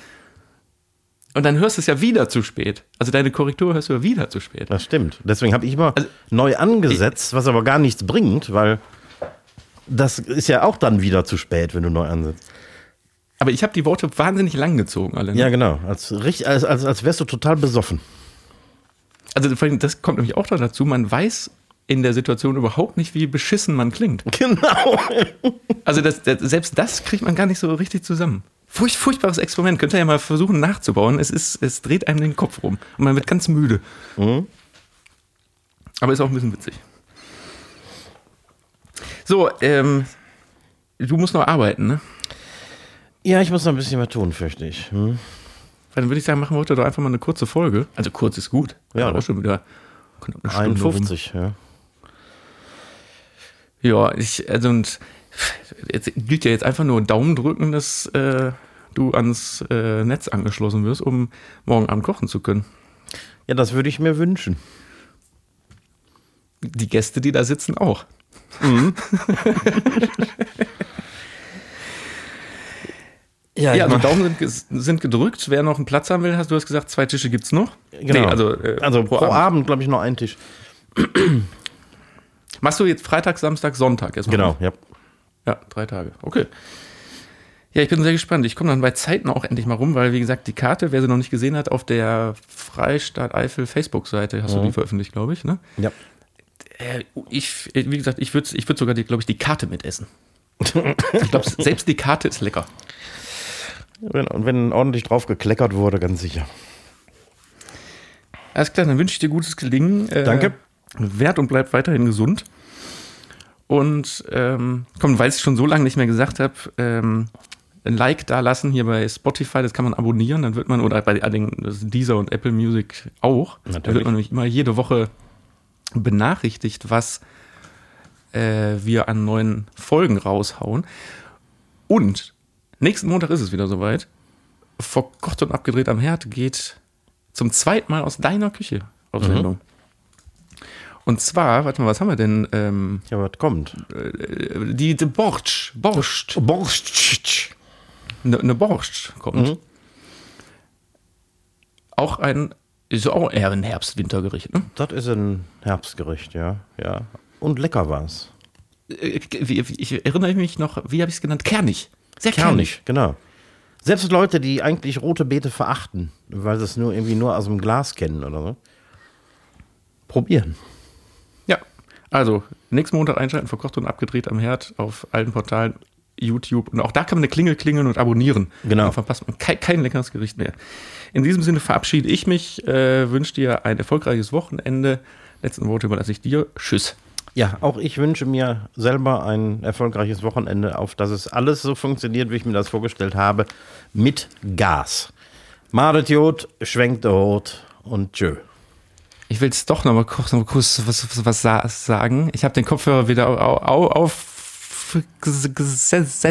Und dann hörst du es ja wieder zu spät. Also deine Korrektur hörst du ja wieder zu spät. Das stimmt. Deswegen habe ich immer neu angesetzt, was aber gar nichts bringt, weil das ist ja auch dann wieder zu spät, wenn du neu ansetzt. Aber ich habe die Worte wahnsinnig lang gezogen, alle. Ne? Ja, genau. Als, als, als, als wärst du total besoffen. Also vor allem, das kommt nämlich auch dazu, man weiß in der Situation überhaupt nicht, wie beschissen man klingt. [LAUGHS] Genau. Also das, das, selbst das kriegt man gar nicht so richtig zusammen. Furcht, furchtbares Experiment. Könnt ihr ja mal versuchen nachzubauen. Es, ist, es dreht einem den Kopf rum. Und man wird ganz müde. Aber ist auch ein bisschen witzig. So, ähm, du musst noch arbeiten, ne? Ja, ich muss noch ein bisschen was tun, fürchte ich. Hm? Dann würde ich sagen, machen wir heute doch einfach mal eine kurze Folge. Also kurz ist gut. Ja, ne? auch schon wieder knapp eine Stunde rum. 51, ja. Ja, ich, also und jetzt gilt ja jetzt einfach nur Daumen drücken, dass äh, du ans äh, Netz angeschlossen wirst, um morgen Abend kochen zu können. Ja, das würde ich mir wünschen. Die Gäste, die da sitzen, auch. [LAUGHS] Ja, Ja, also Daumen sind, sind gedrückt. Wer noch einen Platz haben will, hast du hast gesagt, zwei Tische gibt's noch. genau. also, äh, also pro, Abend, glaube ich, noch einen Tisch. Machst du jetzt Freitag, Samstag, Sonntag erstmal? Genau, ja. Ja, drei Tage. Okay. Ja, ich bin sehr gespannt. Ich komme dann bei Zeiten auch endlich mal rum, weil, wie gesagt, die Karte, wer sie noch nicht gesehen hat, auf der Freistaat Eifel Facebook-Seite hast du die veröffentlicht, glaube ich, ne? ja. Äh, ich, äh, wie gesagt, ich würde ich würd sogar, glaube ich, die Karte mitessen. [LAUGHS] ich glaube, selbst die Karte ist lecker. Wenn, und wenn ordentlich drauf gekleckert wurde, ganz sicher. Alles klar, dann wünsche ich dir gutes Gelingen. Äh, Danke. Werd und bleib weiterhin gesund. Und ähm, komm, weil ich es schon so lange nicht mehr gesagt habe, ähm, ein Like da lassen hier bei Spotify, das kann man abonnieren, dann wird man, oder bei den Deezer und Apple Music auch, da Natürlich. wird man nämlich immer jede Woche benachrichtigt, was äh, wir an neuen Folgen raushauen. Und nächsten Montag ist es wieder soweit. Verkocht und abgedreht am Herd geht zum zweiten Mal aus deiner Küche auf Sendung. Und zwar, warte mal, was haben wir denn? Ähm, Ja, was kommt? die, die Borscht, Borscht, Borscht. Eine ne Borscht kommt. Auch ein, ist auch eher ein Herbst-Wintergericht, ne? Das ist ein Herbstgericht, ja. ja. Und lecker war's. Äh, wie- wie- Ich erinnere mich noch, wie habe ich es genannt? Kernig. Sehr kernig. Kernig, genau. Selbst Leute, die eigentlich rote Beete verachten, weil sie es nur irgendwie nur aus dem Glas kennen oder so, probieren. Ja, also nächsten Montag einschalten, verkocht und abgedreht am Herd auf allen Portalen, YouTube. Und auch da kann man eine Klingel klingeln und abonnieren. Genau. Dann verpasst man kein, kein leckeres Gericht mehr. In diesem Sinne verabschiede ich mich, äh, wünsche dir ein erfolgreiches Wochenende. Letzten Worte überlasse ich dir. Tschüss. Ja, auch ich wünsche mir selber ein erfolgreiches Wochenende, auf dass es alles so funktioniert, wie ich mir das vorgestellt habe, mit Gas. Madet Jod, schwenkt der Hut und tschö. Ich will jetzt doch noch mal kurz, noch mal kurz was, was, was sa- sagen. Ich habe den Kopfhörer wieder au, au, aufgesetzt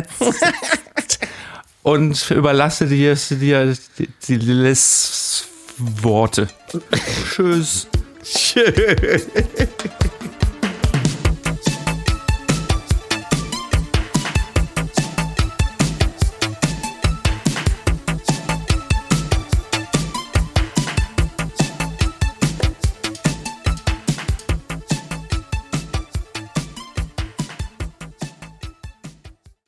und überlasse dir, dir die, die Worte. Tschüss. Tschö.